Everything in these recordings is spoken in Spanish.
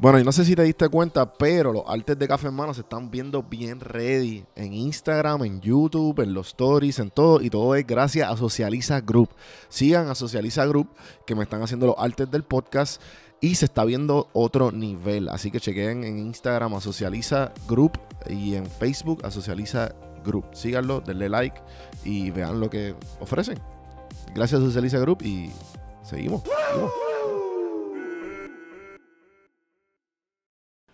Bueno, y no sé si te diste cuenta, pero los artes de Café en Mano se están viendo bien ready en Instagram, en YouTube, en los stories, en todo. Y todo es gracias a Socializa Group. Sigan a Socializa Group, que me están haciendo los artes del podcast. Y se está viendo otro nivel. Así que chequen en Instagram a Socializa Group y en Facebook a Socializa Group. Síganlo, denle like y vean lo que ofrecen. Gracias a Socializa Group y seguimos. seguimos.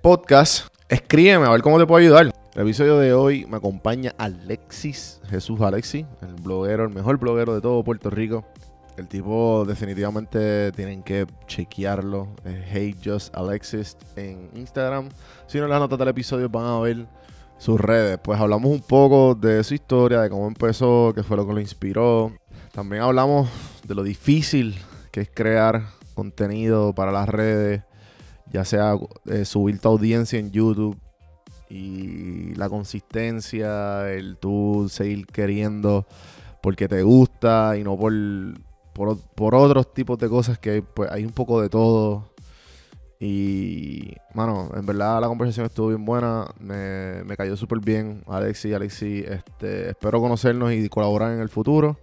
podcast, escríbeme a ver cómo te puedo ayudar. El episodio de hoy me acompaña Alexis Jesús Alexis, el bloguero, el mejor bloguero de todo Puerto Rico. El tipo definitivamente tienen que chequearlo. Hey Just Alexis en Instagram. Si no las notas del episodio van a ver sus redes. Pues hablamos un poco de su historia, de cómo empezó, qué fue lo que lo inspiró. También hablamos de lo difícil que es crear contenido para las redes, ya sea eh, subir tu audiencia en YouTube y la consistencia, el tú seguir queriendo porque te gusta y no por, por, por otros tipos de cosas que pues, hay un poco de todo. Y, mano, en verdad la conversación estuvo bien buena. Me, me cayó súper bien. Alexi, Alexi, este, espero conocernos y colaborar en el futuro.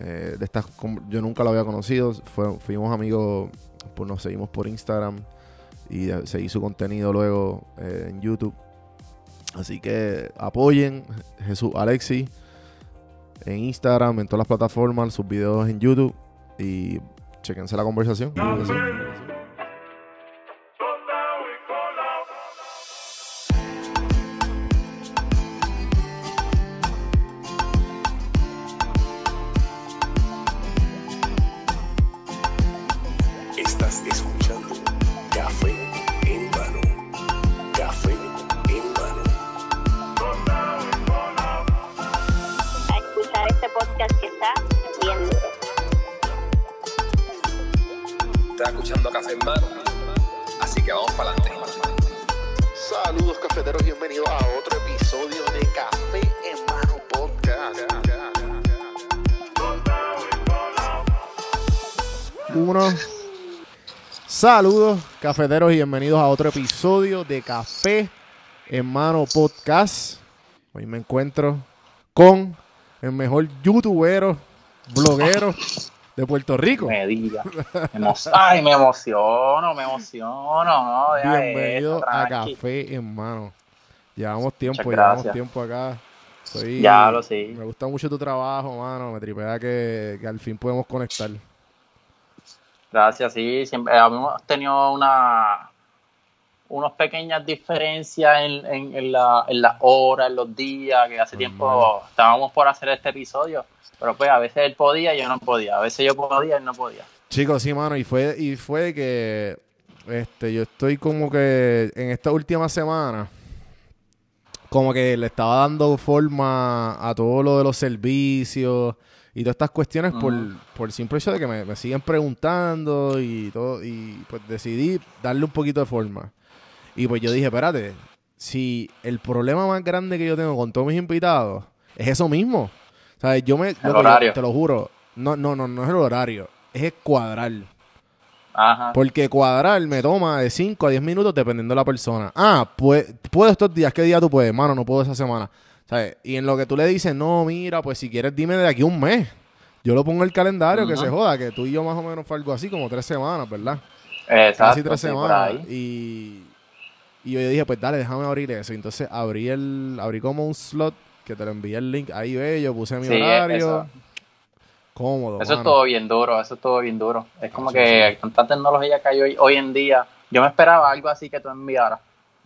Eh, de estas, yo nunca lo había conocido. Fuimos amigos, pues nos seguimos por Instagram. Y seguí su contenido luego eh, en YouTube. Así que apoyen Jesús Alexi en Instagram, en todas las plataformas, sus videos en YouTube. Y chequense la conversación. Café en Mano. Así que vamos para adelante. Saludos cafeteros, bienvenidos a otro episodio de Café en Mano Podcast. Uno. Saludos cafeteros y bienvenidos a otro episodio de Café Hermano Podcast. Hoy me encuentro con el mejor youtubero, bloguero de Puerto Rico. Me diga. Me Ay, me emociono, me emociono. No, Bienvenido a. Café, hermano. Llevamos tiempo, llevamos tiempo acá. Soy, Ya lo sé. Me gusta mucho tu trabajo, mano. Me tripea que, que al fin podemos conectar. Gracias, sí. Siempre hemos tenido una unas pequeñas diferencias en, en, en la, en las horas, en los días, que hace tiempo estábamos por hacer este episodio, pero pues a veces él podía y yo no podía, a veces yo podía y él no podía. Chicos, sí, mano, y fue, y fue que este, yo estoy como que en esta última semana, como que le estaba dando forma a todo lo de los servicios y todas estas cuestiones por, por el simple hecho de que me, me siguen preguntando y todo, y pues decidí darle un poquito de forma. Y pues yo dije, espérate, si el problema más grande que yo tengo con todos mis invitados es eso mismo. O sea, yo me... loco, yo horario. te lo juro. No, no, no, no es el horario. Es el cuadrar. Ajá. Porque cuadrar me toma de 5 a 10 minutos dependiendo de la persona. Ah, pues, puedo estos días. ¿Qué día tú puedes? Mano, no puedo esa semana. ¿Sabes? Y en lo que tú le dices, no, mira, pues si quieres dime de aquí un mes. Yo lo pongo en el calendario, que se joda, que tú y yo más o menos fue algo así, como tres semanas, ¿verdad? Exacto, Casi tres sí, semanas. Y, y yo dije, pues dale, déjame abrir eso. Y entonces abrí el, abrí como un slot que te lo envié el link. Ahí bello, puse mi Sí, horario. eso. Cómodo. Eso es todo bien duro, eso es todo bien duro. Es como Sí, que con tanta tecnología que hay hoy, hoy en día, yo me esperaba algo así que tú enviaras.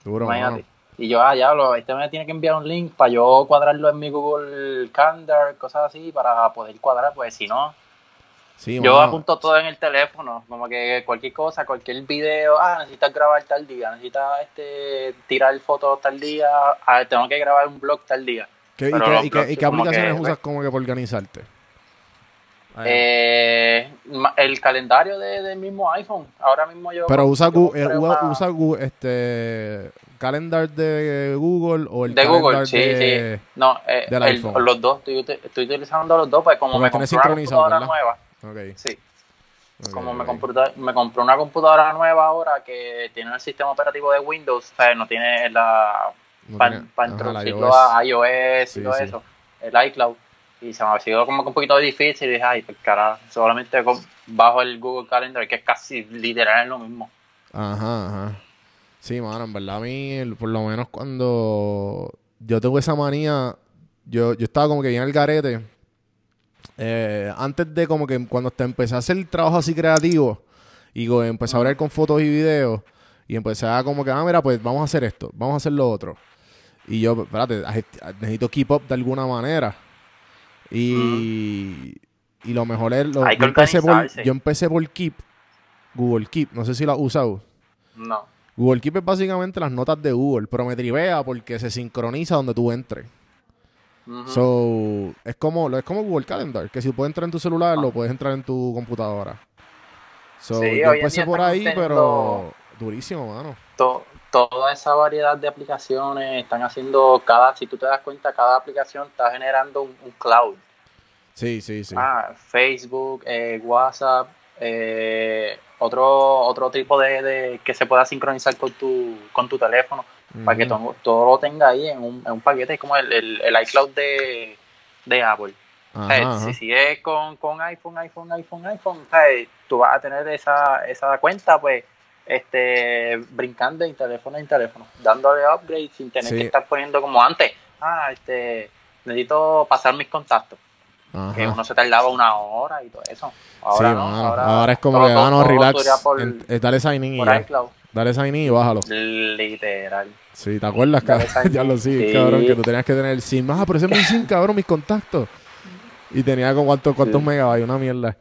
Duro, Imagínate. Y yo, ah, ya, lo, este me tiene que enviar un link para yo cuadrarlo en mi Google Calendar, cosas así, para poder cuadrar, pues si no, Sí, yo apunto todo en el teléfono, como que cualquier cosa, cualquier video, ah, necesitas grabar tal día, necesitas este, tirar fotos tal día, ah, tengo que grabar un blog tal día. ¿Qué- y, qué, los y qué- blogs y qué como aplicaciones que, usas pues, como que para organizarte? Eh, el calendario de- del mismo iPhone, ahora mismo yo... Pero usa, yo Gu- eh, usa, una- usa Gu- este calendar de Google o el de Google, sí, de... sí. No, eh, del el- iPhone. los dos, estoy, estoy utilizando los dos, pues como Porque me nueva, Ok, sí, como me compré, me compré una computadora nueva ahora que tiene el sistema operativo de Windows, o sea, no tiene la No para pa introducirlo a iOS Sí, y todo sí. eso, el iCloud. Y se me ha sido como que un poquito difícil y dije, ay, pues carajo, solamente con- bajo el Google Calendar, que es casi literal es lo mismo. Ajá, ajá. Sí, mano, en verdad a mí, por lo menos cuando yo tengo esa manía, yo, yo estaba como que bien al garete. Eh, antes de como que cuando te empecé a hacer el trabajo así creativo y co- empecé a hablar con fotos y videos y empecé a como que, ah, mira, pues vamos a hacer esto, vamos a hacer lo otro. Y yo, espérate, necesito keep up de alguna manera. Y, y lo mejor es, lo- yo, empecé por, yo empecé por Keep, Google Keep, no sé si lo has usado. No. Google Keep es básicamente las notas de Google, pero me trivea porque se sincroniza donde tú entres. So, es como, es como Google Calendar, que si puedes entrar en tu celular, lo puedes entrar en tu computadora. So, Sí, yo empecé por ahí, pero durísimo, mano. to- toda esa variedad de aplicaciones están haciendo cada, si tú te das cuenta, cada aplicación está generando un, un cloud. Sí, sí, sí. Ah, Facebook, eh, WhatsApp, eh, otro otro tipo de, de- que se pueda sincronizar con tu con tu teléfono para que todo, todo lo tenga ahí en un, en un paquete como el, el, el iCloud de, de Apple. Ajá. Si sigues con, con iPhone, iPhone, iPhone, iPhone, sea, tú vas a tener esa, esa cuenta, pues, este, brincando en teléfono en teléfono, dándole upgrade sin tener Sí. que estar poniendo como antes. Ah, este, necesito pasar mis contactos, que uno se tardaba una hora y todo eso. Ahora sí, no, mano. ahora, Ahora, es como todo- que, todo- ah, no, relax. por, en- eh, dale sign in y por ya. iCloud. Dale sign in y bájalo. Literal. Sí, ¿te acuerdas, cabrón? ya lo sí, Sí. cabrón, que tú tenías que tener el SIM. Ah, pero ese es mi SIM, cabrón, mis contactos. Y tenía con cuántos, cuántos Sí. megabytes, una mierda.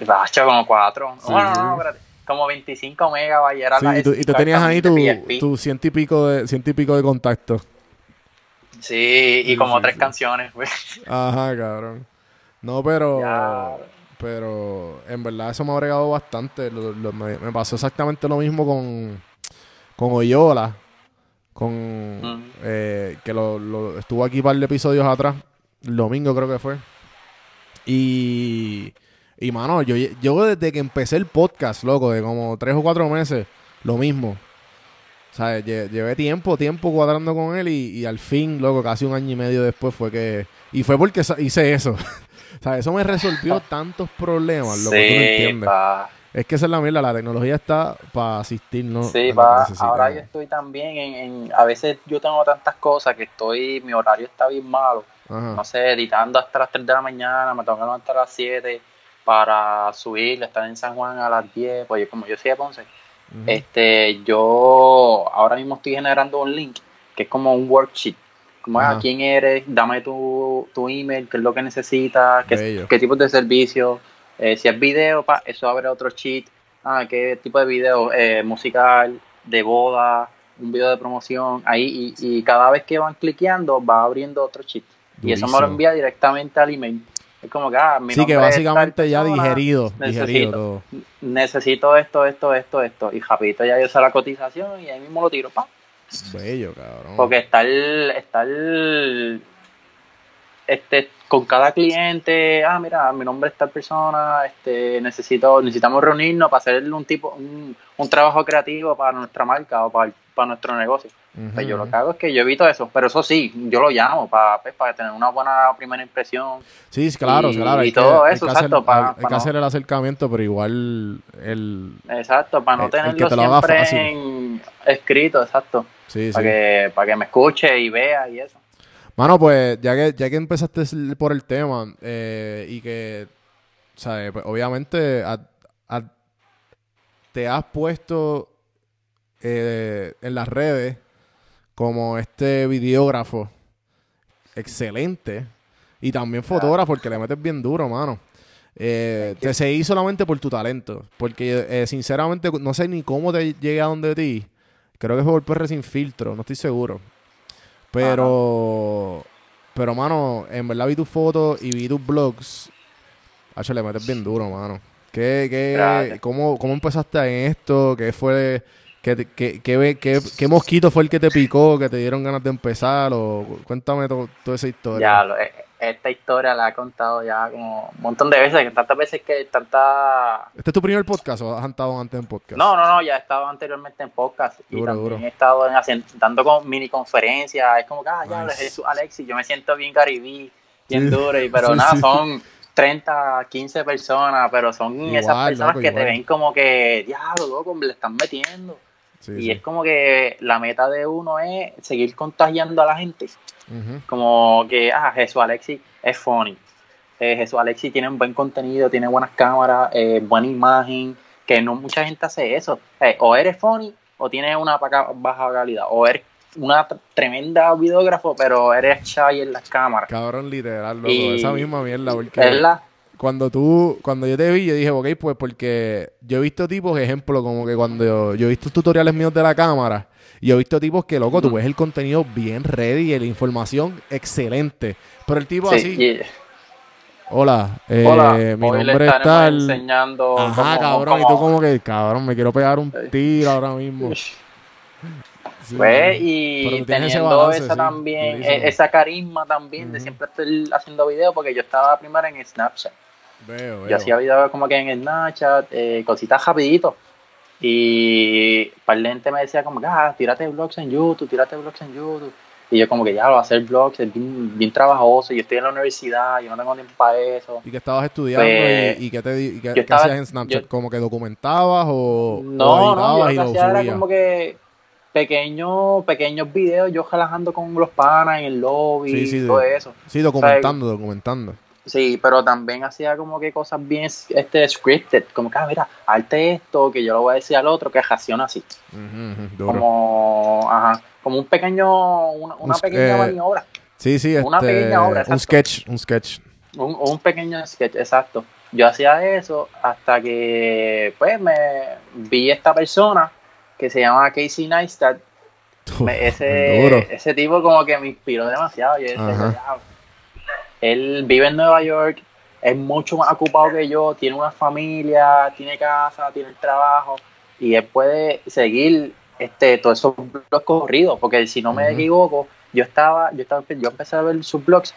Y bacha como cuatro. Sí, no, no, espérate. Como 25 megabytes. Era la y tú, y tú tenías ahí tu, tu ciento y pico de, ciento y pico de contactos. Sí, y como tres canciones, pues. Ajá, cabrón. No, pero. Ya. Pero en verdad eso me ha bregado bastante. Lo- lo- me, me pasó exactamente lo mismo con, con Oyola. Con. Eh, que lo, lo- estuvo aquí un par de episodios atrás. El domingo creo que fue. Y. Y mano, yo, yo desde que empecé el podcast, loco, de como tres o cuatro meses, lo mismo. ¿Sabes? Lle- Llevé tiempo, tiempo cuadrando con él y, y al fin, loco, casi un año y medio después fue que... Y fue porque hice eso. o sea, eso me resolvió tantos problemas, lo que tú no sí, entiendes. pa. Es que esa es la mierda, la tecnología está para asistirnos. Sí, pa. Ahora yo estoy también en, en- A veces yo tengo tantas cosas que estoy... Mi horario está bien malo. Ajá. no sé, editando hasta las 3 de la mañana, me tengo que levantar a las 7 para subir, estar en San Juan a las 10, pues yo- como yo soy de Ponce, este, yo ahora mismo estoy generando un link que es como un worksheet, como Ajá. ah, quién eres, dame tu, tu email, qué es lo que necesitas, qué, qué tipos de servicios, eh, si es video, pa, eso abre otro sheet, ah, qué tipo de video, eh, musical, de boda, un video de promoción, ahí, y, y cada vez que van cliqueando va abriendo otro sheet. Y eso me lo Durísimo. envía directamente al email. Es como que, ah, mi Sí, que básicamente ya persona, digerido, digerido necesito. todo. Necesito esto, esto, esto, esto. Y rapidito ya yo sé la cotización y ahí mismo lo tiro, pa. Bello, cabrón. Porque estar, estar este, con cada cliente, ah, mira, mi nombre es tal persona, este, necesito, necesitamos reunirnos para hacer un tipo, un, un trabajo creativo para nuestra marca o para, para nuestro negocio. Ujú, Pues yo lo que hago es que yo evito eso, pero eso sí, yo lo llamo para, pues, para tener una buena primera impresión. Sí, claro, y- claro. hay y que- todo hay eso, hacer- exacto, pa- hay- hay pa que no- hacer el acercamiento, pero igual el... Exacto, para no El- el tenerlo te lo haga siempre en escrito, exacto. Sí, sí. Para que, para que me escuche y vea y eso. Mano, pues ya que, ya que empezaste por el tema eh, y que, ¿sabes? Pues, obviamente a- a- te has puesto eh, en las redes como este videógrafo excelente y también fotógrafo porque le metes bien duro, mano. Eh, te seguí solamente por tu talento, porque eh, sinceramente no sé ni cómo te llegué a donde ti. Creo que fue por PR sin filtro, no estoy seguro. Pero, pero mano, en verdad vi tus fotos y vi tus blogs. Hacho, le metes bien duro, mano. ¿Qué, qué, cómo, ¿Cómo empezaste en esto? ¿Qué fue, qué, qué, qué, qué- qué mosquito fue el que te picó, que te dieron ganas de empezar? O cuéntame to- toda esa historia. Ya, lo- e- esta historia la he contado ya como un montón de veces, tantas veces que tanta... ¿Este es tu primer podcast o has estado antes en podcast? No, no, no, ya he estado anteriormente en podcast y Duro, también duro. he estado en, dando con mini conferencias, es como que, ah, ya, Nice. Jesús Alexis, yo me siento bien caribí, bien Sí. duro, y, pero Sí, nada, sí. son 30, 15 personas, pero son esas personas loco, que igual. te ven como que, diablo, loco, le están metiendo. Sí, y sí. es como que la meta de uno es seguir contagiando a la gente. Como que, ah, Jesús Alexis es funny. Eh, Jesús Alexis tiene un buen contenido, tiene buenas cámaras, eh, buena imagen, que no mucha gente hace eso. Eh, o eres funny o tienes una baja calidad, o eres una tr- tremenda videógrafo, pero eres shy en las cámaras. Cabrón, literal, loco. Y- Esa misma mierda, porque... ¿Verdad? Cuando tú, cuando yo te vi, yo dije, ok, pues porque yo he visto tipos, ejemplo, como que cuando yo, yo he visto tutoriales míos de la cámara, y yo he visto tipos que, loco, tú ves el contenido bien ready y la información excelente. Pero el tipo Sí, así, hola, eh, hola, mi hoy nombre es tal. enseñando Ajá, cómo- cabrón, y tú como que, cabrón, me quiero pegar un tiro ahora mismo. Sí. Pues, y teniendo balance, esa sí, también, e- esa carisma también de siempre estar haciendo videos, porque yo estaba primero en Snapchat. Veo, veo. Yo hacía videos como que en Snapchat, eh, cositas rapidito. Y par de gente me decía como que, ah, tírate vlogs en YouTube, tírate vlogs en YouTube. Y yo como que ya, lo hacer vlogs es bien, bien trabajoso. Yo estoy en la universidad, yo no tengo tiempo para eso. ¿Y que estabas estudiando Pues, y, y qué, te, di- y qué- hacías en Snapchat? yo- ¿Como que documentabas o, o No, no, yo y lo que hacía era como que pequeños, pequeños videos, yo relajando con los panas en el lobby Sí, sí, y todo eso. Sí, documentando, documentando. Sí, pero también hacía como que cosas bien este, scripted, como que, ah, mira, arte esto, que yo lo voy a decir al otro, que reacciona así. Como, ajá, como un pequeño, una, una Un- pequeña eh, maniobra, Sí, sí, una este, pequeña obra, un exacto. sketch, un sketch. un, un pequeño sketch, exacto. Yo hacía eso hasta que, pues, me vi esta persona que se llama Casey Neistat. Me- Uf, ese, duro. ese tipo como que me inspiró demasiado. Yo decía. Él vive en Nueva York, es mucho más ocupado que yo, tiene una familia, tiene casa, tiene el trabajo y él puede seguir este todos esos blogs corridos, porque si no me equivoco, yo estaba, yo estaba, yo empecé a ver sus blogs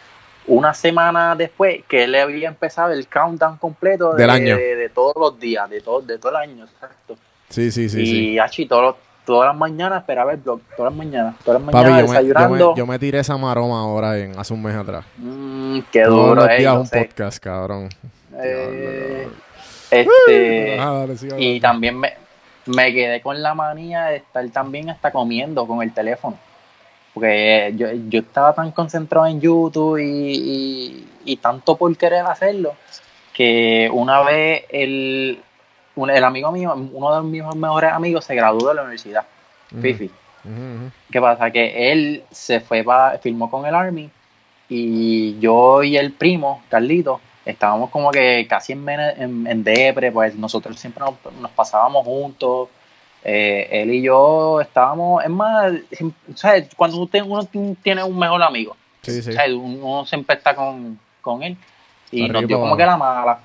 una semana después que él había empezado el countdown completo de, Del año. de, de todos los días, de todo, de todo el año, exacto. Sí, sí, sí, y sí. achi, todos los, todas las mañanas esperaba el blog, todas las mañanas, todas las Papi, mañanas yo me, yo, me, yo me tiré esa maroma ahora en, hace un mes atrás. Mm, qué Todos duro, los eh, días un sé. podcast, cabrón. Eh, este, Ah, dale, y también me, me quedé con la manía de estar también hasta comiendo con el teléfono. Porque yo, yo estaba tan concentrado en YouTube y, y- y tanto por querer hacerlo, que una vez el, un- el amigo mío, uno de mis mejores amigos, se graduó de la universidad, Fifi. ¿Qué pasa? Que él se fue para, filmó con el Army y yo y el primo, Carlito, estábamos como que casi en, en, en depre, pues nosotros siempre nos, nos pasábamos juntos. eh, él y yo estábamos, es más, ¿sabes? cuando usted, uno tiene un mejor amigo, Sí, sí. ¿sabes? uno siempre está con, con él y Arriba nos dio como que la mala.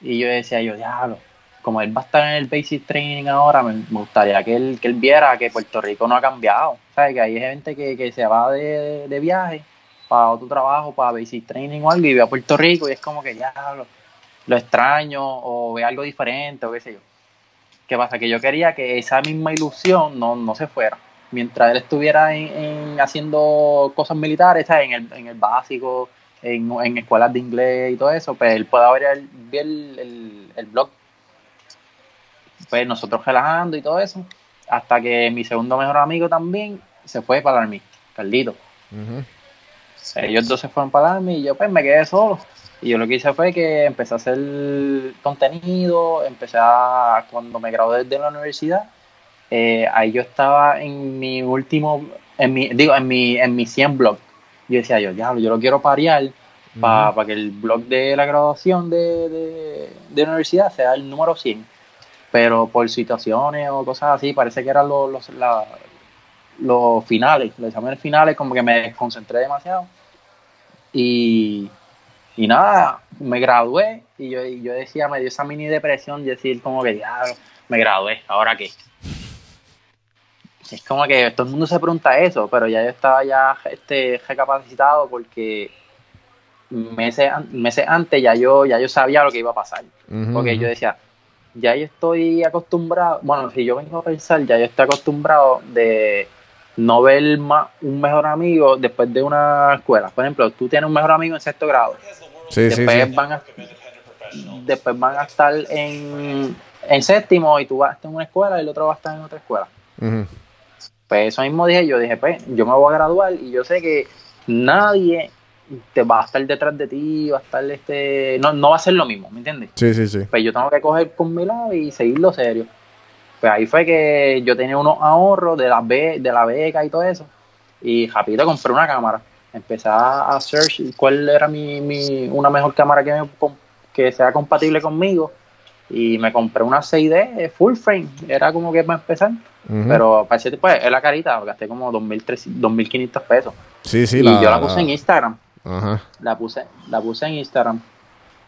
Y yo decía, yo, diablo, como él va a estar en el basic training ahora, me, gustaría que él, que él viera que Puerto Rico no ha cambiado. ¿Sabes? Que hay gente que, que se va de, de viaje para otro trabajo, para basic training o algo, y ve a Puerto Rico y es como que ya lo, lo extraño o ve algo diferente o qué sé yo. ¿Qué pasa? Que yo quería que esa misma ilusión no, no se fuera. Mientras él estuviera en, en haciendo cosas militares, ¿sabes? En el, en el básico, en, en escuelas de inglés y todo eso, pues él pueda ver el, ver el, el- el blog. Pues nosotros relajando y todo eso, hasta que mi segundo mejor amigo también se fue para el Army, Carlito. Ellos dos se fueron para el Army y yo pues me quedé solo. Y yo lo que hice fue que empecé a hacer contenido, empecé a, cuando me gradué de la universidad, eh, ahí yo estaba en mi último, en mi, digo, en mi, en mi 100 blog. Yo decía yo, diablo, yo lo quiero parear para que el blog de la graduación de, de, de la universidad sea el número 100. Pero por situaciones o cosas así, parece que eran los, los, la- los finales, los exámenes finales, como que me desconcentré demasiado. Y, y nada, me gradué y yo, y yo decía, me dio esa mini depresión, decir como que, diablo, me gradué, ¿ahora qué? Es como que todo el mundo se pregunta eso, pero ya yo estaba ya este, recapacitado porque meses, meses antes ya yo, ya yo sabía lo que iba a pasar. Porque yo decía, ya yo estoy acostumbrado, bueno, si yo vengo a pensar, ya yo estoy acostumbrado de no ver más un mejor amigo después de una escuela. Por ejemplo, tú tienes un mejor amigo en sexto grado, Sí, después, sí. Van a, después van a estar en, en séptimo y tú vas a estar en una escuela y el otro va a estar en otra escuela. Pues eso mismo dije, yo dije, pues yo me voy a graduar y yo sé que nadie te va a estar detrás de ti, va a estar este, no, no va a ser lo mismo, ¿me entiendes? Sí, sí, sí. Pues yo tengo que coger con mi lado y seguirlo serio. Pues ahí fue que yo tenía unos ahorros de la, be de la beca y todo eso. Y rápido compré una cámara. Empecé a search cuál era mi, mi, una mejor cámara que, me que sea compatible conmigo. Y me compré una 6D full frame. Era como que para empezar. Pero para ese tipo, es la carita. Gasté como 2.300 2.500 pesos. sí, sí, y yo la puse en Instagram Ajá. la puse, la puse en Instagram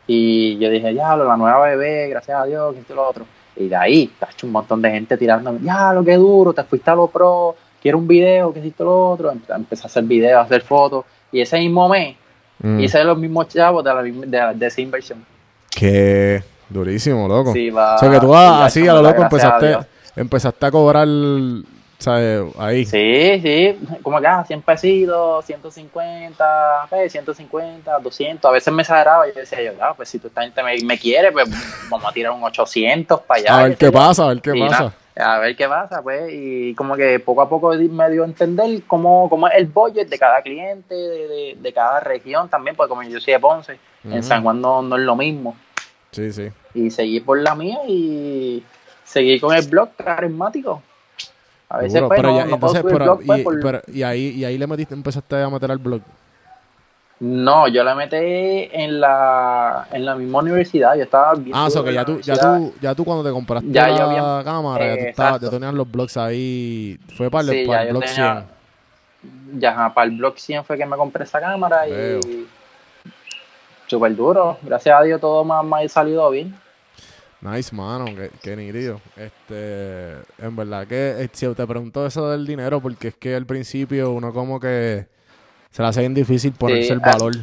y yo dije, ya, la nueva bebé, gracias a Dios, que esto y lo otro. Y de ahí, cacho, un montón de gente tirándome, ya, lo que duro, te fuiste a lo pro, quiero un video, que esto y lo otro. Empe- Empecé a hacer videos, a hacer fotos. Y ese mismo mes Mm. hice los mismos chavos de, la, de, de esa inversión. Qué durísimo, loco. Sí, va- o sea, que tú así a lo loco a empezaste, empezaste a cobrar, ¿sabes? Ahí. Sí, sí, como que ah, 100 pesitos, 150, pues, 150, 200. A veces me exageraba y yo decía, yo, ah, pues si tú esta gente me, me quiere, pues vamos a tirar un 800 para allá. a ver qué pasa, a ver qué Y pasa. nada, a ver qué pasa, pues, y como que poco a poco me dio a entender cómo, cómo es el budget de cada cliente, de, de- de cada región también, porque como yo soy de Ponce, en. San Juan no, no es lo mismo. Sí, sí. Y seguí por la mía y seguí con el blog carismático. A veces Seguro, pues, pero no, ya, no puedo entonces, subir pero, blog, pues, y, por- pero- y ahí, y ahí le metiste, empezaste a meter al blog. No, yo la metí en la, en la misma universidad. Yo estaba bien Ah, o sea que ya tú, ya tú, ya tú cuando te compraste Ya la había- cámara, ya tú, estabas, ya tenías los blogs ahí. Fue para el, Sí, para ya el yo blog tenía- 100. Ya, para el blog 100 fue que me compré esa cámara Veo. y súper duro. Gracias a Dios todo me ha salido bien. Nice, mano, qué, qué nítido. Este, en verdad que eh, si te pregunto eso del dinero, porque es que al principio uno como que se le hace bien difícil ponerse Sí, el ah, valor.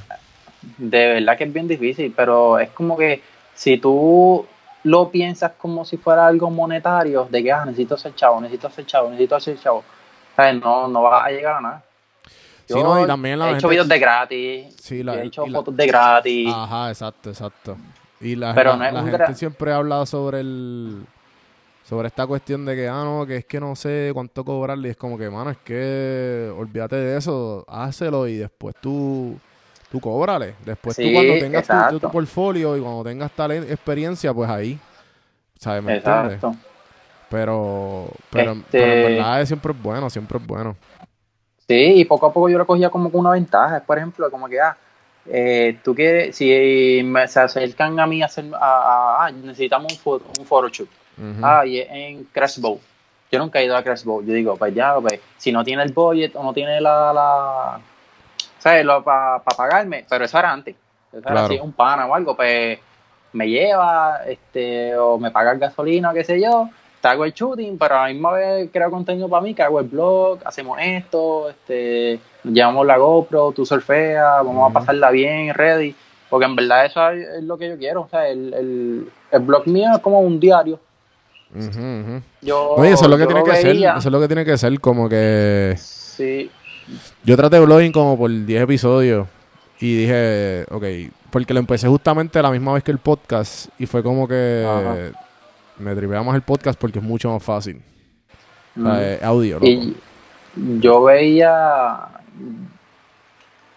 De verdad que es bien difícil, pero es como que si tú lo piensas como si fuera algo monetario, de que ah, necesito ser chavo, necesito ser chavo, necesito ser chavo, ¿sabes? No, no vas a llegar a nada. Sí, no, y también la he hecho videos de gratis, Sí, la- he hecho la- fotos de gratis. Ajá, exacto, exacto. Y la, Pero no gente gra- siempre habla sobre el sobre esta cuestión de que, ah, no, que es que no sé cuánto cobrarle. Y es como que, mano, es que olvídate de eso, hácelo y después tú, tú cóbrale. Después tú cuando tengas tu- tu, portfolio y cuando tengas talent, experiencia, pues ahí, ¿sabes? ¿Me entiendes? Pero, pero, Este- pero en verdad siempre es bueno, siempre es bueno. Sí, y poco a poco yo lo cogía como con una ventaja. Por ejemplo, como que, ah, eh, tú quieres, si me, se acercan a mí a hacer, a, a- ah, necesitamos un, fo- un photoshoot. Ujú. Ah, y en Crash Bowl. Yo nunca he ido a Crash Bowl. Yo digo, pues ya, pues, si no tiene el budget o no tiene la, la ¿sabes? Para pagarme, pero eso era antes. Eso era así, un pana o algo, pues me lleva, este, o me paga el gasolina o qué sé yo, te hago el shooting, pero a la misma vez creo contenido para mí, que hago el blog, hacemos esto, este, llevamos la GoPro, tú surfeas, vamos a pasarla bien, ready, porque en verdad eso es, lo que yo quiero, o sea, el, el, el blog mío es como un diario. Yo, Oye, eso es lo que tiene que ser, eso es lo que tiene que ser, como que Sí, Yo traté blogging como por 10 episodios y dije, ok, porque lo empecé justamente la misma vez que el podcast y fue como que. Me tripea más el podcast porque es mucho más fácil. O mm. sea, audio. Y yo veía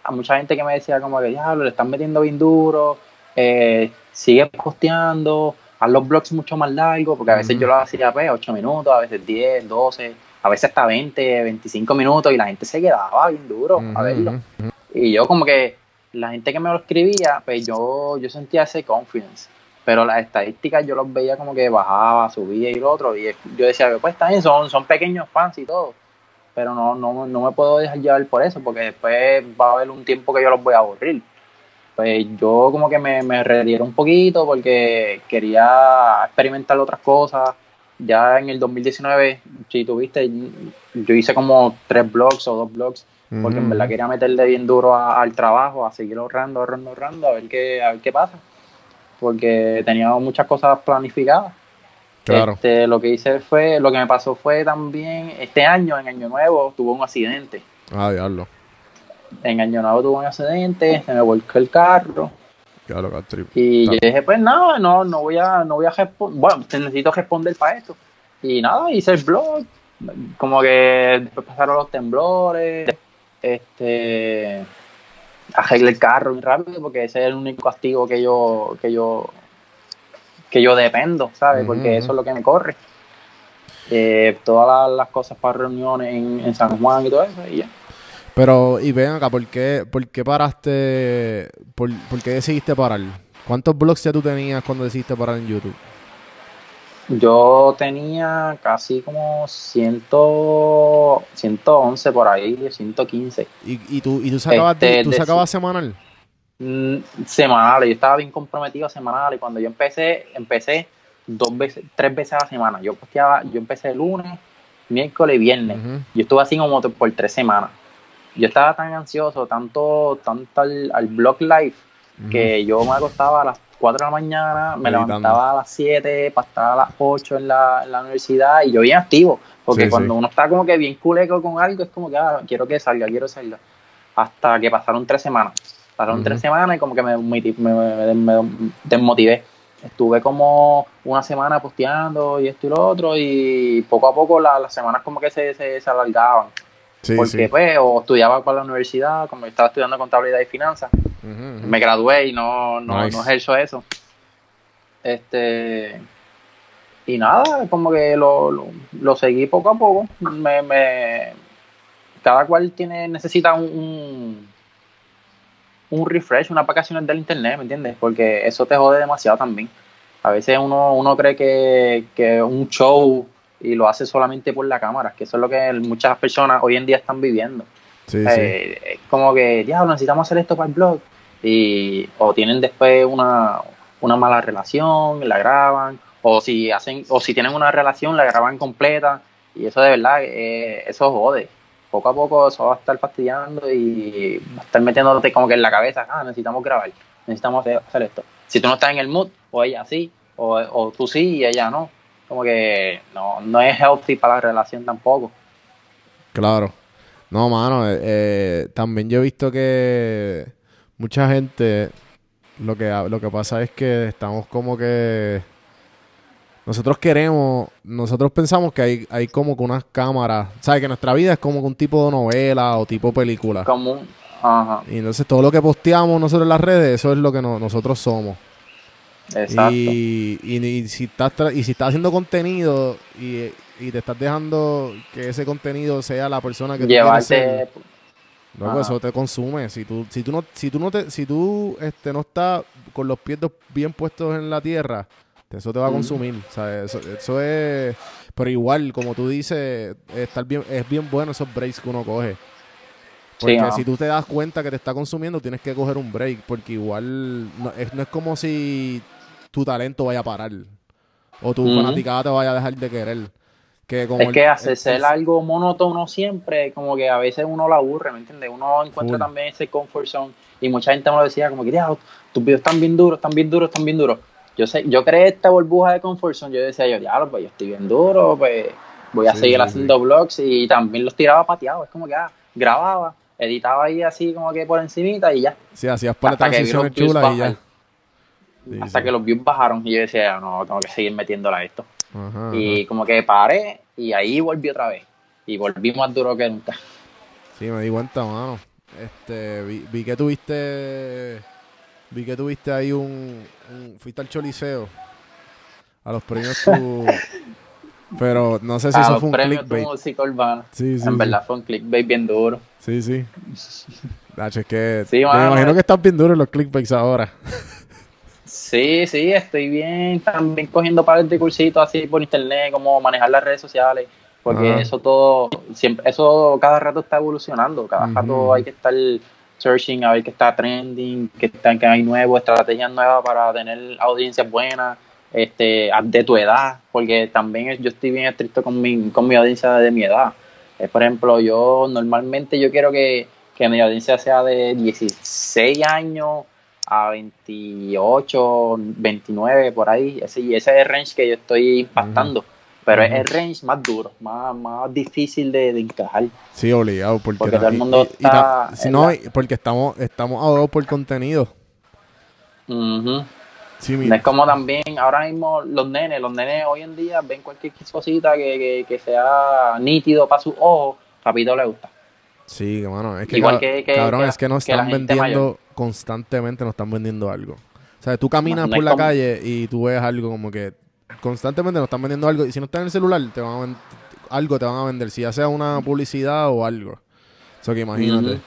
a mucha gente que me decía como que, diablo, le están metiendo bien duro, eh, sigue posteando, haz los blogs mucho más largos, porque a veces yo lo hacía pues 8 minutos, a veces 10, 12, a veces hasta 20, 25 minutos y la gente se quedaba bien duro a verlo. Y yo como que la gente que me lo escribía, pues yo, yo sentía ese confidence. Pero las estadísticas yo los veía como que bajaba, subía y lo otro. Y yo decía, pues bien, son, son pequeños fans y todo. Pero no, no, no me puedo dejar llevar por eso, porque después va a haber un tiempo que yo los voy a aburrir. Pues yo como que me, me un poquito porque quería experimentar otras cosas. Ya en el 2019, si tuviste, yo hice como tres blogs o dos blogs porque en Ujú, verdad quería meterle bien duro a- al trabajo, a seguir ahorrando, ahorrando, ahorrando, a ver qué, a ver qué pasa. Porque tenía muchas cosas planificadas. Claro. Este, lo que hice fue, lo que me pasó fue también, este año, en Año Nuevo, tuve un accidente. Ah, diablo. En Año Nuevo tuve un accidente, se me volcó el carro. Trip. Y Ah. yo dije, pues nada, no, no voy a, no voy a responder, bueno, necesito responder para esto. Y nada, hice el blog, como que después pasaron los temblores, este, arreglé el carro muy rápido porque ese es el único castigo que yo, que yo, que yo dependo, ¿sabes? Porque eso es lo que me corre. Eh, todas las, las cosas para reuniones en, en San Juan y todo eso, y ya. Pero, y ven acá, ¿por qué, por qué paraste, por, por qué decidiste parar? ¿Cuántos blogs ya tú tenías cuando decidiste parar en YouTube? Yo tenía casi como 100, 111 por ahí, 115 ¿Y, y tú, y tú sacabas, Este, tú de- sacabas semanal? mm, semanales. Yo estaba bien comprometido a semanales. Cuando yo empecé, empecé dos veces, tres veces a la semana. Yo posteaba, yo empecé lunes, miércoles y viernes. Yo estuve así como por tres semanas. Yo estaba tan ansioso, tanto, tanto al, al blog live, que yo me acostaba a las 4 de la mañana, me levantaba a las 7 para estar a las 8 en la, en la universidad y yo bien activo, porque Sí, cuando sí. uno está como que bien culeco con algo, es como que ah, quiero que salga, quiero salga. Hasta que pasaron tres semanas. Pasaron Ujú. tres semanas y como que me, me, me- me- me desmotivé. Estuve como una semana posteando y esto y lo otro y poco a poco la- las semanas como que se, se, se alargaban. Sí, porque pues o estudiaba para la universidad, como yo estaba estudiando contabilidad y finanzas, Me gradué y no, no, Nice. no ejerzo eso. Este y nada, como que lo, lo, lo seguí poco a poco. Me, me- cada cual tiene, necesita un, un, un refresh, unas vacaciones del internet, ¿me entiendes? Porque eso te jode demasiado también. A veces uno, uno cree que, que un show y lo hace solamente por la cámara, que eso es lo que muchas personas hoy en día están viviendo. Sí, sí. Eh, es como que, diablo, necesitamos hacer esto para el blog. Y, o tienen después una, una mala relación, la graban, o si hacen, o si tienen una relación, la graban completa, y eso de verdad, eh, eso jode. Poco a poco eso va a estar fastidiando y va a estar metiéndote como que en la cabeza, ah, necesitamos grabar, necesitamos hacer, esto. Si tú no estás en el mood, o ella sí, o, o tú sí y ella no. Como que no, no es healthy para la relación tampoco. Claro. No, mano, eh, eh, también yo he visto que mucha gente lo que lo que pasa es que estamos como que nosotros queremos, nosotros pensamos que hay, hay como que unas cámaras, ¿sabes? Que nuestra vida es como que un tipo de novela o tipo película. Como un- Ajá, Y entonces todo lo que posteamos nosotros en las redes, eso es lo que no- nosotros somos. exacto. Y, y, y si estás tra- y si estás haciendo contenido y, y te estás dejando que ese contenido sea la persona que tú quieres ser, Loco, Ajá. eso te consume. Si tú, si tú no, si tú no te, si tú este no estás con los pies bien puestos en la tierra, eso te va a consumir. Eso, eso es. Pero igual, como tú dices, estar bien, es bien bueno esos breaks que uno coge. Porque Sí, ajá. si tú te das cuenta que te está consumiendo, tienes que coger un break. Porque igual no es, no es como si tu talento vaya a parar. O tu fanaticada te vaya a dejar de querer. Que como Es el- que hacerse el- algo monótono siempre, como que a veces uno lo aburre, ¿me entiendes? Uno encuentra también ese comfort zone y mucha gente me lo decía, como que, "Diablo, tus videos están bien duros, están bien duros, están bien duros. Yo sé, yo creé esta burbuja de comfort zone, yo decía, yo, diablo, pues yo estoy bien duro, pues voy a Sí, seguir sí, haciendo vlogs y también los tiraba pateados, es como que, ah, grababa, editaba ahí así como que por encimita y ya, Sí, hacías para transiciones chulas y ya. hasta que los views bajaron y yo decía, no, tengo que seguir metiéndola a esto. Ajá, ajá. Y como que paré y ahí volví otra vez. Y volví más duro que nunca. Sí, me di cuenta, mano. Este, vi, vi que tuviste. Vi que tuviste ahí un, un- Fuiste al Choliseo. A los premios tú. Pero no sé si a eso fue un clickbait. música urbana. Sí, sí. en sí. verdad fue un clickbait bien duro. Sí, sí. Nacho, es que. Me imagino eh. que están bien duros los clickbaits ahora. Sí, sí, estoy bien. También cogiendo pares de cursitos así por internet, como manejar las redes sociales, porque eso todo, siempre, eso cada rato está evolucionando, cada rato hay que estar searching a ver qué está trending, qué, está, qué hay nuevo, estrategias nuevas para tener audiencias buenas, este, de tu edad, porque también yo estoy bien estricto con mi, con mi audiencia de mi edad. Eh, por ejemplo, yo normalmente yo quiero que, que mi audiencia sea de 16 años a 28, 29, por ahí. Ese, y ese es el range que yo estoy impactando. Pero es el range más duro, más, más difícil de, de encajar. Sí, obligado. Porque, Porque todo el y- mundo y- y ta- está sí, no, la- porque estamos, estamos ahogados por contenido. Ujú. Sí, mi- No es como también ahora mismo los nenes, los nenes hoy en día ven cualquier cosita que, que, que sea nítido para sus ojos, rapidito le gusta. Sí, es que, Igual que- que- cabrón, es que nos la están vendiendo mayor. Constantemente, nos están vendiendo algo. O sea, tú caminas No- por la como- calle y tú ves algo como que constantemente nos están vendiendo algo y si no está en el celular, te van a algo te van a vender, si ya sea una publicidad o algo. O sea, que imagínate.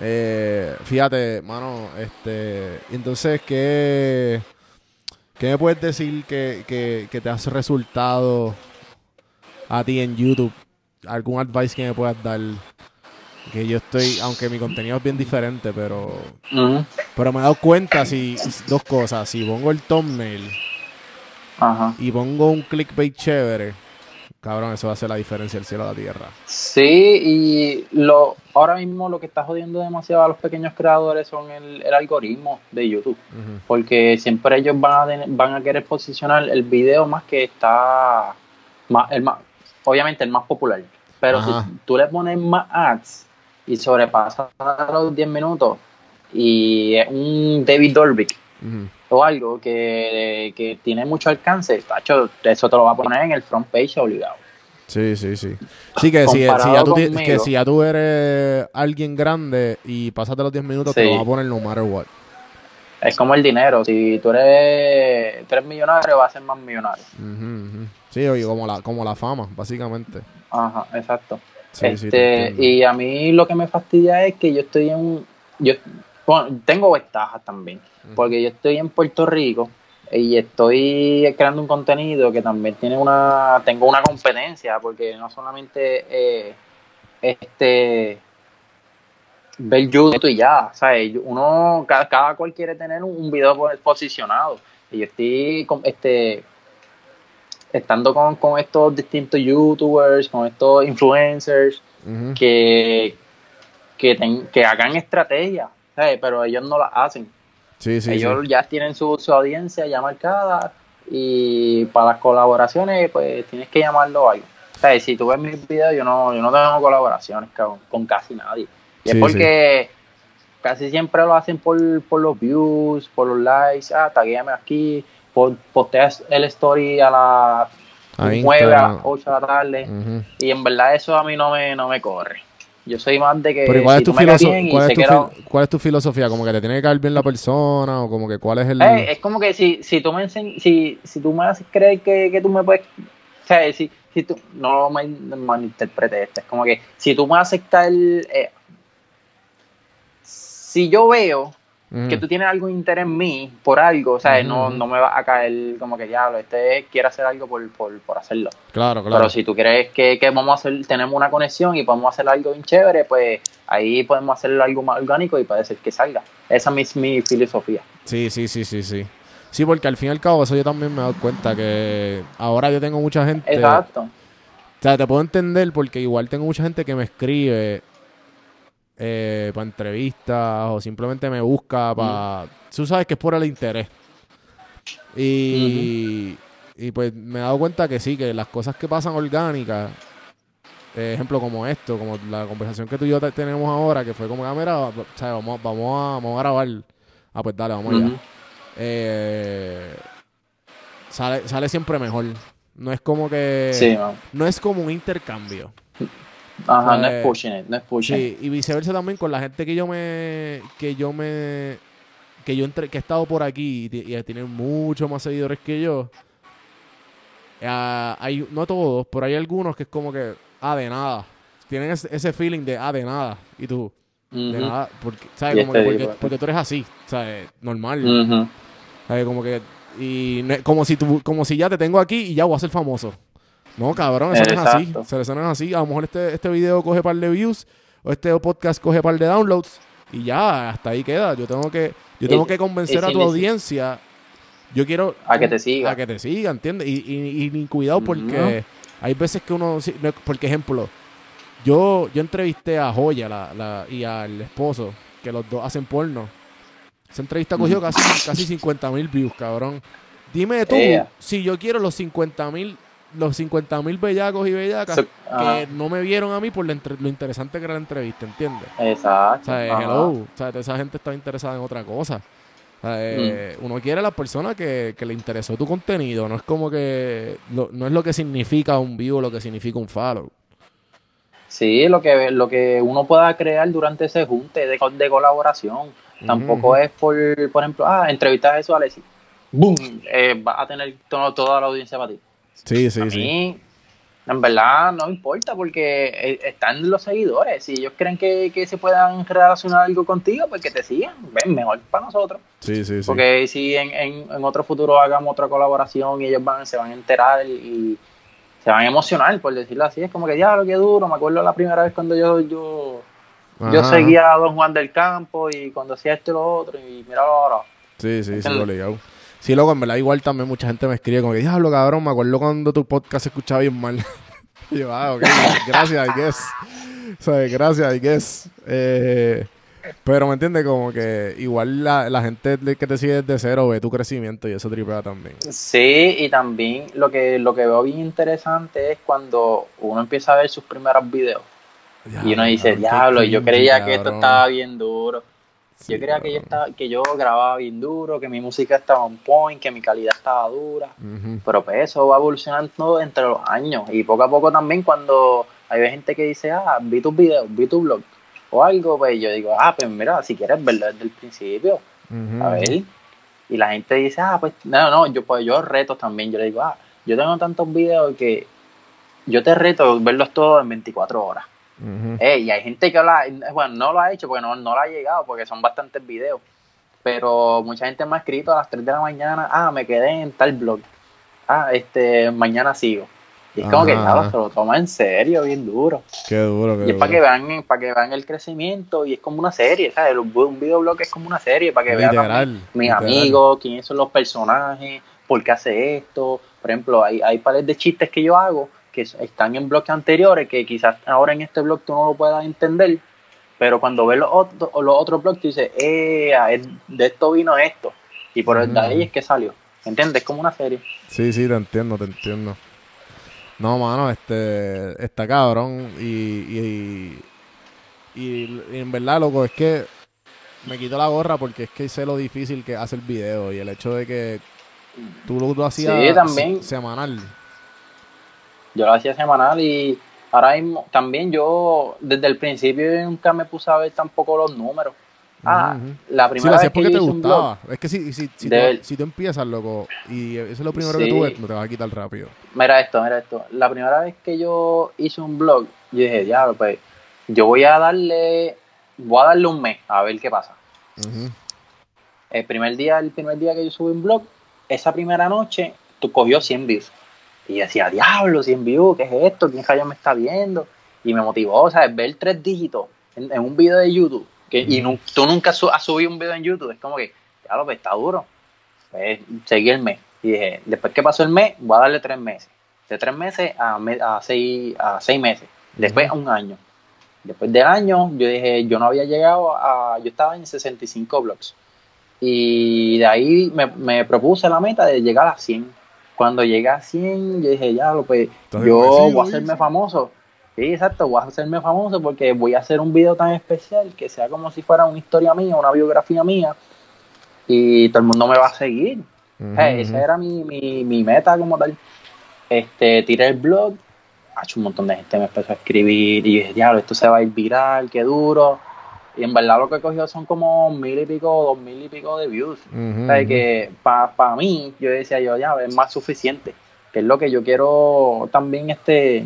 Eh, fíjate, mano, este, entonces, ¿qué, qué me puedes decir que, que, que te has resultado a ti en YouTube? ¿Algún advice que me puedas dar? Que yo estoy, aunque mi contenido es bien diferente, pero, pero me he dado cuenta si dos cosas. Si pongo el thumbnail y pongo un clickbait chévere, cabrón, eso va a hacer la diferencia del cielo a la tierra. Sí, y lo ahora mismo lo que está jodiendo demasiado a los pequeños creadores son el, el algoritmo de YouTube. Porque siempre ellos van a, tener- van a querer posicionar el video más que está más, el más obviamente el más popular pero Ajá. si tú le pones más ads y sobrepasas los 10 minutos y es un David Dobrik Ujú. o algo que, que tiene mucho alcance tacho, eso te lo va a poner en el front page obligado Sí, sí, sí. Sí, que si, ya tú, ti- conmigo. que si ya tú eres alguien grande y pasaste los 10 minutos, te lo va a poner no matter what. es como el dinero si tú eres, tú eres millonario vas a ser más millonario Ujú, ujú. Sí, oye, como la, como la fama, básicamente. ajá exacto Sí, Este, y a mí lo que me fastidia es que yo estoy en. Yo, bueno, tengo ventajas también, porque yo estoy en Puerto Rico y estoy creando un contenido que también tiene una. Tengo una competencia, porque no solamente. eh, este. Ver YouTube y ya, ¿sabes? Uno, cada, cada cual quiere tener un, un video po- posicionado. Y yo estoy este, estando con, con estos distintos youtubers, con estos influencers, que, que, ten- que hagan estrategia, ¿sabes? pero ellos no la hacen. Sí, sí, Ellos sí. ya tienen su, su audiencia ya marcada y para las colaboraciones pues tienes que llamarlo algo. Sea, si tú ves mis videos yo no, yo no tengo colaboraciones con casi nadie. Y es porque casi siempre lo hacen por, por los views, por los likes, ah, taguéame aquí, por, posteas el story a las A 9 a las 8 de la tarde. Ujú. Y en verdad eso a mí no me, no me corre. Yo soy más de que Pero ¿y ¿cuál, si es tu cuál, es tu cuál es tu filosofía? ¿Como que te tiene que caer bien la persona? ¿O como que cuál es el...? Eh, es como que si, si tú me enseñ- si, si tú me haces creer que, que tú me puedes, o sea, si, si tú, no me malinterpretes esto, es como que si tú me haces caer, eh, si yo veo Que tú tienes algún interés en mí por algo, o sea, no, no me va a caer como que diablo, este quiere hacer algo por, por, por hacerlo. Claro, claro. Pero si tú crees que, que vamos a hacer, tenemos una conexión y podemos hacer algo bien chévere, pues ahí podemos hacerlo algo más orgánico y puede ser que salga. Esa es mi, mi filosofía. Sí, sí, sí, sí, sí. Sí, porque al fin y al cabo eso yo también me he dado cuenta que ahora yo tengo mucha gente... Exacto. O sea, te puedo entender porque igual tengo mucha gente que me escribe eh, para entrevistas o simplemente me busca para... Tú sabes que es por el interés. Y, y pues me he dado cuenta que sí, que las cosas que pasan orgánicas, eh, ejemplo como esto, como la conversación que tú y yo te- tenemos ahora, que fue como, ah, mira, o sea, vamos, vamos, a, vamos a grabar. Ah, pues dale, vamos allá. Ujú. Eh, sale, sale siempre mejor. No es como que... Sí. No es como un intercambio. Ajá, no es pushing it, no es pushing Sí, y viceversa también con la gente que yo me. que yo me. que yo entre, que he estado por aquí y, ti- y tienen mucho más seguidores que yo. Ah, hay, no todos, pero hay algunos que es como que. Ah, de nada. Tienen ese, ese feeling de ah, de nada. Y tú, de nada. Porque, ¿sabes? Como que este porque, porque tú eres así, ¿sabes? Normal. Ujú. ¿Sabes? Como que. Y como si tú, como si ya te tengo aquí y ya voy a ser famoso. No, cabrón, eso no es así. Eso no es así. A lo mejor este, este video coge par de views o este podcast coge par de downloads y ya, hasta ahí queda. Yo tengo que, yo tengo que convencer y a tu audiencia. Yo quiero A que te siga. A que te siga, ¿entiendes? Y, y, y cuidado porque hay veces que uno, sí, no- por ejemplo, yo, yo entrevisté a Joya la, la- y al esposo, que los dos hacen porno. Esa entrevista cogió casi, casi 50 mil views, cabrón. Dime tú, si yo quiero los 50 mil los 50 mil bellacos y bellacas So- que no me vieron a mí por lo, entre- lo interesante que era la entrevista, ¿entiendes? Exacto. O sea, hello, o sea, esa gente está interesada en otra cosa. O sea, eh, Mm. Uno quiere a la persona que, que le interesó tu contenido, no es como que, lo- no es lo que significa un view o lo que significa un follow. Sí, lo que, lo que uno pueda crear durante ese junte de, de colaboración. Tampoco es por, por ejemplo, ah, entrevistas a eso, Alexis. ¡Boom! Eh, vas a tener to- toda la audiencia para ti. Sí, sí, a sí. mí, en verdad, no importa porque eh, están los seguidores. Si ellos creen que, que se puedan relacionar algo contigo, pues que te sigan. Ven, mejor para nosotros. Sí, sí, sí. Porque si en, en, en otro futuro hagamos otra colaboración y ellos van, se van a enterar y se van a emocionar, por decirlo así, es como que diablo, qué duro. Me acuerdo la primera vez cuando yo, yo, yo seguía a Don Juan del Campo y cuando hacía esto y lo otro, y míralo ahora. Sí, sí, sí, ¿Entiendes? obligado. Sí, loco, en verdad igual también mucha gente me escribe como que, diablo, cabrón, me acuerdo cuando tu podcast se escuchaba bien mal. y yo, ah, ok, gracias, I guess. ¿Sabes? Gracias, I guess. Eh, pero me entiendes, como que igual la, la gente que te sigue desde cero ve tu crecimiento y eso tripea también. Sí, y también lo que, lo que veo bien interesante es cuando uno empieza a ver sus primeros videos. y uno dice, diablo, yo creía que esto cabrón". estaba bien duro. Sí, yo creía que yo, estaba, que yo grababa bien duro, que mi música estaba on point, que mi calidad estaba dura. Pero pues eso va evolucionando entre los años. Y poco a poco también cuando hay gente que dice, ah, vi tus videos, vi tu blog o algo, pues yo digo, ah, pues mira, si quieres verlo desde el principio, a ver. Y la gente dice, ah, pues no, no, yo pues yo reto también. Yo le digo, ah, yo tengo tantos videos que yo te reto verlos todos en 24 horas. Eh, y hay gente que lo ha- bueno, no lo ha hecho porque no, no lo ha llegado, porque son bastantes videos. Pero mucha gente me ha escrito a las 3 de la mañana, ah, me quedé en tal blog. Ah, este, mañana sigo. Y es como que, claro, se lo toma en serio, bien duro. Qué duro, qué Y es para que vean, para que vean el crecimiento y es como una serie, ¿sabes? Un videoblog es como una serie para que vean mis literal. amigos, quiénes son los personajes, por qué hace esto. Por ejemplo, hay, hay pares de chistes que yo hago que están en blogs anteriores que quizás ahora en este blog tú no lo puedas entender, Pero cuando ves los, otros- los otros blogs, tú dices, eh, de esto vino esto. Y por el de ahí es que salió. ¿Entiendes? Es como una serie. Sí, sí, te entiendo, te entiendo. No, mano, este, está cabrón y, y, y, y en verdad, loco, es que me quito la gorra porque es que sé lo difícil que hace el video y el hecho de que tú lo tú hacías Sí, también. se- semanal. Yo lo hacía semanal y ahora mismo también yo desde el principio nunca me puse a ver tampoco los números. Ah, la Sí, primera hacías vez que yo te hice un blog, gustaba. Es que si, si, si, tú, si tú empiezas, loco, y eso es lo primero que Sí. tú ves, no te vas a quitar rápido. mira esto, mira esto. La primera vez que yo hice un blog, yo dije, diablo, pues yo voy a darle, voy a darle un mes a ver qué pasa. El primer día, el primer día que yo subí un blog, esa primera noche, tú cogió 100 views. Y yo decía, diablo, 100 views, ¿qué es esto? ¿Quién rayos me está viendo? Y me motivó, ¿sabes? Ver tres dígitos en, en un video de YouTube. Que, Y nu- tú nunca su- has subido un video en YouTube. Es como que, diablo, pues está duro. Pues seguí el mes. Y dije, después que pasó el mes, voy a darle tres meses. De tres meses a, me- a, seis, a seis meses. Después a un año. Después del año, yo dije, yo no había llegado a. Yo estaba en 65 blogs. Y de ahí me, me propuse la meta de llegar a 100. Cuando llegué a 100, yo dije, ya, pues yo agradecido, voy a hacerme famoso. Sí, exacto, voy a hacerme famoso porque voy a hacer un video tan especial que sea como si fuera una historia mía, una biografía mía. Y todo el mundo me va a seguir. Hey, esa era mi, mi, mi meta como tal. Este, tiré el blog, ha hecho un montón de gente me empezó a escribir y yo dije, diablo, esto se va a ir viral, qué duro. Y en verdad lo que he cogido son como mil y pico, dos mil y pico de views. Ujú, O sea, que para mí, yo decía yo, ya, es más suficiente. Que es lo que yo quiero también este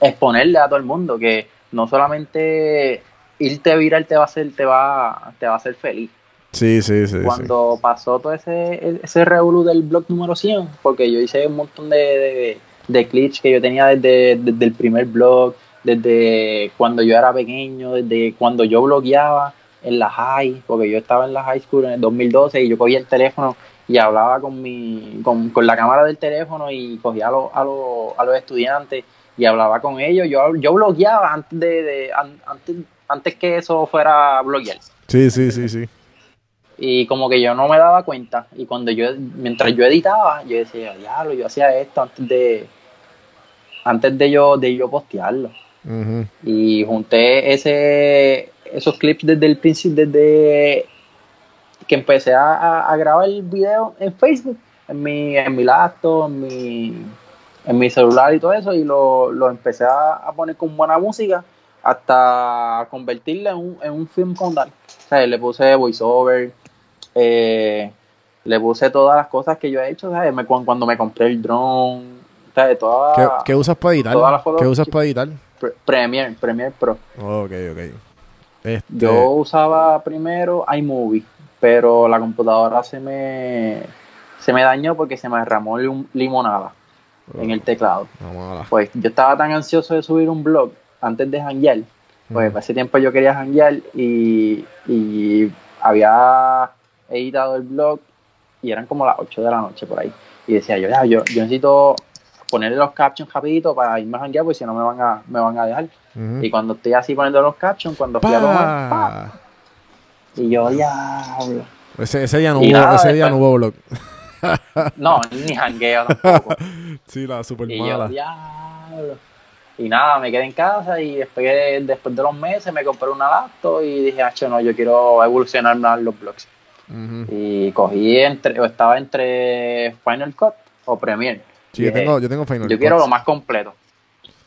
exponerle a todo el mundo, que no solamente irte viral te va a hacer, te va, te va a hacer feliz Sí, sí, sí. sí. cuando pasó todo ese, ese revolú del blog número 100, porque yo hice un montón de, de, de clips que yo tenía desde, desde el primer blog, desde cuando yo era pequeño, desde cuando yo blogueaba en la high, porque yo estaba en la high school en el 2012 y yo cogía el teléfono y hablaba con mi con, con la cámara del teléfono y cogía a, los- a, los- a los estudiantes y hablaba con ellos. Yo, yo blogueaba antes de, de- an- antes, antes que eso fuera bloguear Sí, sí, sí, sí. y como que yo no me daba cuenta y cuando yo mientras yo editaba yo decía diablo yo hacía esto antes de antes de yo de yo postearlo Y junté ese esos clips desde el principio desde que empecé a, a- grabar el video en Facebook en mi en mi laptop en mi en mi celular y todo eso y lo, lo empecé a, a poner con buena música hasta convertirlo en un, en un film con tal. O sea, le puse voiceover, eh, le puse todas las cosas que yo he hecho, ¿sabes? Me- cuando, me compré el drone, ¿sabes? Toda, ¿Qué, qué usas para editar? ¿Qué usas para editar? Pre- Premiere, Premiere Pro. Ok, ok. Este, Yo usaba primero iMovie, pero la computadora se me se me dañó porque se me derramó lim- limonada en el teclado. Pues yo estaba tan ansioso de subir un blog antes de hanguear, pues ese tiempo yo quería hanguear y, y había editado el blog y eran como las 8 de la noche por ahí. Y decía yo, ya, yo, yo necesito ponerle los captions rapidito para irme a porque si no me van a, me van a dejar. Y cuando estoy así poniendo los captions, cuando fui a tomar, ¡pa! Y yo, diablo. Ese, ese día no Y hubo, nada, ese día no hubo blog. No, ni hangueo tampoco. Sí, la super Y yo, mala. diablo. Y nada, me quedé en casa y después, de- después de los meses me compré una laptop y dije, ah, no, yo quiero evolucionar más los blogs. Y cogí entre, o estaba entre Final Cut o Premiere. Sí, yo tengo, yo tengo Final yo quiero lo más completo.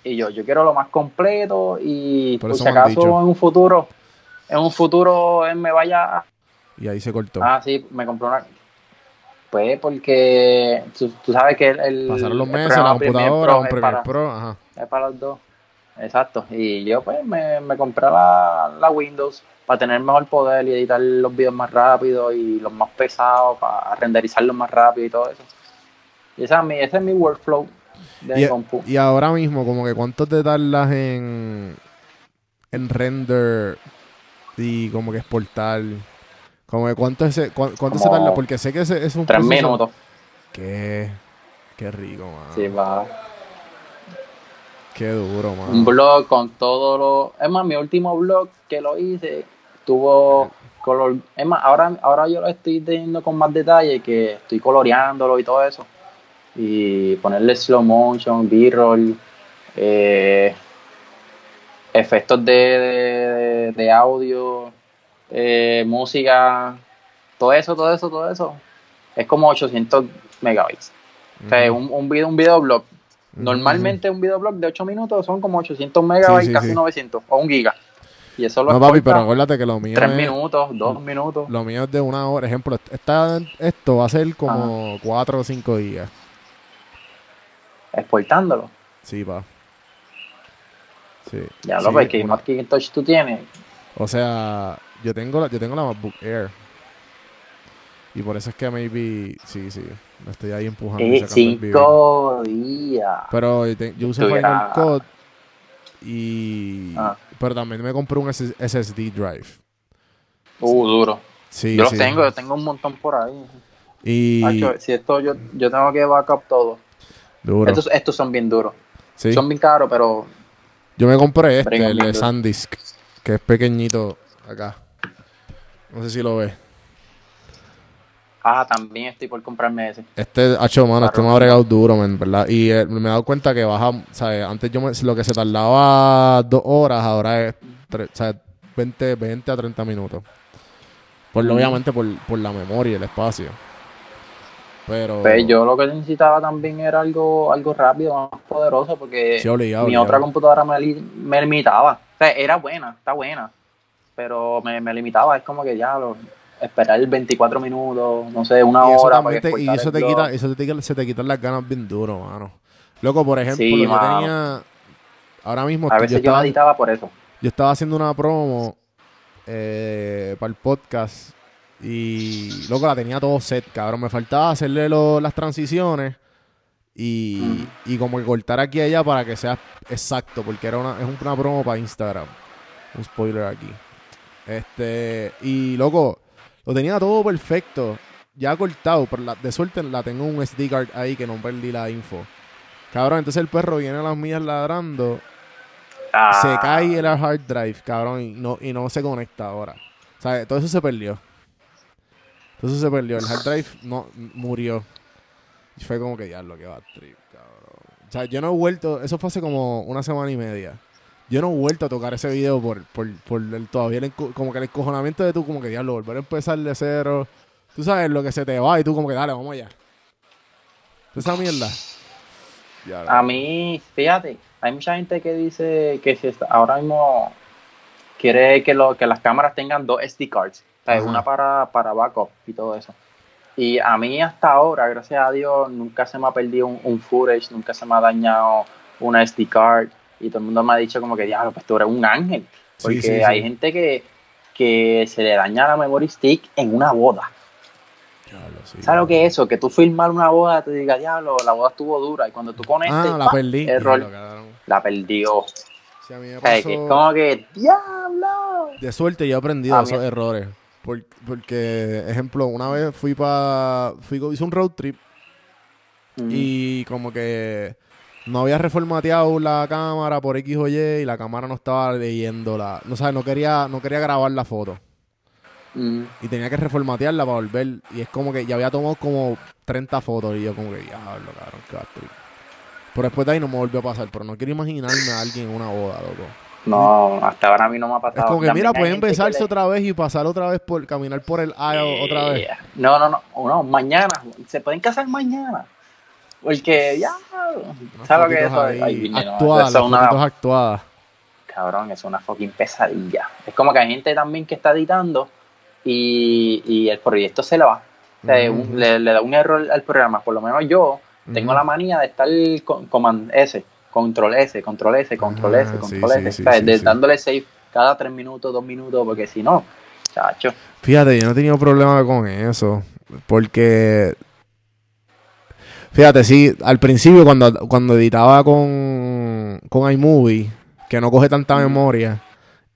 Y yo, yo quiero lo más completo y Por si acaso en un futuro, en un futuro él me vaya Y ahí se cortó. Ah, sí, me compré una. Pues porque tú, tú sabes que el, el- Pasaron los meses, la computadora, un Premiere Pro, ajá. es para los dos. Exacto. Y yo pues me, me compré la, la Windows para tener mejor poder y editar los videos más rápido y los más pesados para renderizarlos más rápido y todo eso. Y esa es mi, ese es mi workflow de mi compu. y ahora mismo, como que cuánto te tardas en, en render y como que exportar. Como que cuánto, ese, cu- cuánto se tarda, porque sé que ese es un Tres proceso minutos. que qué rico, mano. Sí, va. Qué duro, mano. Un blog con todo lo. Es más, mi último blog que lo hice tuvo color. Es más, ahora, ahora yo lo estoy teniendo con más detalle, que estoy coloreándolo y todo eso. Y ponerle slow motion, B-roll, eh, efectos de, de, de audio, eh, música, todo eso, todo eso, todo eso. Es como 800 megabytes. O sea, un, un, video, un videoblog. Normalmente un videoblog de 8 minutos son como 800 megabytes, Sí, sí, casi sí. 900 o un giga. Y eso lo No, papi, pero acuérdate que lo mío 3 es, minutos, 2 minutos. lo mío es de una hora. Ejemplo, esta, esto va a ser como 4 o 5 días. Exportándolo. Sí, pa. Sí. Ya Sí, lo ves, que una- Macintosh tú tienes. O sea, yo tengo la, yo tengo la MacBook Air. Y por eso es que maybe, sí, sí, me estoy ahí empujando Eh, cinco días. Pero yo, te- yo Estuviera- Final Cut y... Ah. Pero también me compré un SS SSD drive. Uh, duro. Sí, yo sí. los tengo, yo tengo un montón por ahí. Y... Si esto yo, yo tengo que backup todo. Duro. Estos, estos son bien duros. Sí. Son bien caros, pero Yo me compré este, el de. SanDisk, que es pequeñito acá. No sé si lo ves. ah, también estoy por comprarme ese. Este, hacho, mano, este me ha bregado duro, man, ¿verdad? Y eh, me he dado cuenta que baja, ¿sabes? Antes yo me- lo que se tardaba dos horas, ahora es, tre- ¿sabes? 20, 20 a 30 minutos. Mm. Obviamente por, por la memoria y el espacio. Pero... Pues yo lo que necesitaba también era algo, algo rápido, más poderoso, porque Sí, obligado, mi obligado. otra computadora me, li- me limitaba. O sea, era buena, está buena, pero me, me limitaba. Es como que ya lo, esperar 24 minutos, no sé, una y hora para te- y eso te blog. quita, eso te se te quitan las ganas bien duro, mano. Loco, por ejemplo, Sí, yo tenía... Ahora mismo A veces yo, estaba- editaba por eso. Yo estaba haciendo una promo eh, para el podcast y, loco, la tenía todo set, cabrón. Me faltaba hacerle lo- las transiciones y, y como que cortar aquí y allá para que sea exacto, porque era una, es una promo para Instagram. Un spoiler aquí. Este, y, loco, lo tenía todo perfecto, ya cortado, pero la- de suerte la tengo un SD card ahí que no perdí la info. Cabrón, entonces el perro viene a las mías ladrando Ah, se cae el hard drive, cabrón, y no, y no se conecta ahora. O sea, todo eso se perdió. Eso se perdió. El hard drive no murió. Y fue como que diablo, que va trip, cabrón. O sea, yo no he vuelto, eso fue hace como una semana y media. Yo no he vuelto a tocar ese video por, por, por el, todavía el como que el encojonamiento de tú, como que diablo, volver a empezar de cero. Tú sabes lo que se te va y tú como que dale, vamos allá. Esa mierda. Diablo. A mí, fíjate, hay mucha gente que dice que si está- ahora mismo quiere que, lo, que las cámaras tengan dos SD cards, sea, Ajá. una para, para backup y todo eso. Y a mí hasta ahora, gracias a Dios, nunca se me ha perdido un, un footage, nunca se me ha dañado una SD card y todo el mundo me ha dicho como que, diablo, pues tú eres un ángel. Porque sí, sí. hay gente que, que se le daña la memory stick en una boda. Diablo. ¿Sabes lo que es eso? Que tú filmar una boda, te diga, diablo, la boda estuvo dura. Y cuando tú conectes, Ah, la ¡pa! perdí. error, Diablo, la perdió. Sí, a mí me O sea, que es como que, diablo. De suerte yo he aprendido A esos mí- errores. Por- porque, ejemplo, una vez fui para... Fui, hice un road trip Mm. y como que no había reformateado la cámara por X o Y y la cámara no estaba leyendo la... No sabes, no quería, no quería grabar la foto. Mm. Y tenía que reformatearla para volver. Y es como que ya había tomado como 30 fotos y yo como que, diablo, cabrón, qué bad trip". Pero después de ahí no me volvió a pasar. Pero no quiero imaginarme a alguien en una boda, loco. No, hasta ahora a mí no me ha Es pasado. como que, También mira, pueden besarse le- otra vez y pasar otra vez por caminar por el aisle otra vez. No, no, no, no, mañana. Se pueden casar mañana. Porque ya. ¿Sabes lo que es eso? Ay, no, actuadas, eso es las una- actuadas. Cabrón, es una fucking pesadilla. Es como que hay gente también que está editando y, y el proyecto se le va. O sea, un- Ujú. le, le da un error al programa. Por lo menos yo tengo la manía de estar con S, control S, control S, control Ah, S, sí, control S. sí, sí, sí. dándole save cada tres minutos, dos minutos, porque si no, chacho. Fíjate, yo no he tenido problema con eso. Porque. Fíjate, sí, al principio cuando, cuando editaba con, con iMovie, que no coge tanta memoria,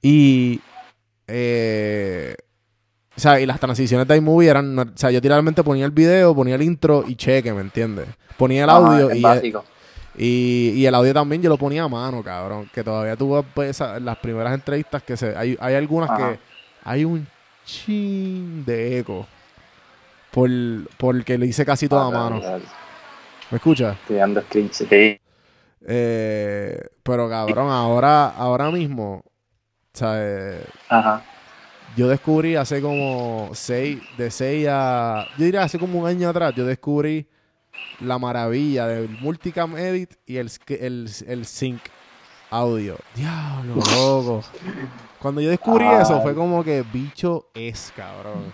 y. eh, o sea, y las transiciones de iMovie eran. O sea, yo literalmente ponía el video, ponía el intro y cheque, ¿me entiendes? Ponía el audio y, básico. Y, y el audio también yo lo ponía a mano, cabrón. Que todavía tuve pues, las primeras entrevistas que se. Hay, hay algunas Ajá. que hay un chin de eco. Por, porque le hice casi toda a mano. ¿Me escuchas? Estoy dando screenshot. Eh, pero cabrón, ahora, ahora mismo, ¿sabes? Ajá. Yo descubrí hace como seis, de seis a, yo diría hace como un año atrás, yo descubrí la maravilla del Multicam Edit y el, el, el Sync audio. Diablo, loco. Cuando yo descubrí eso, fue como que bicho es, cabrón.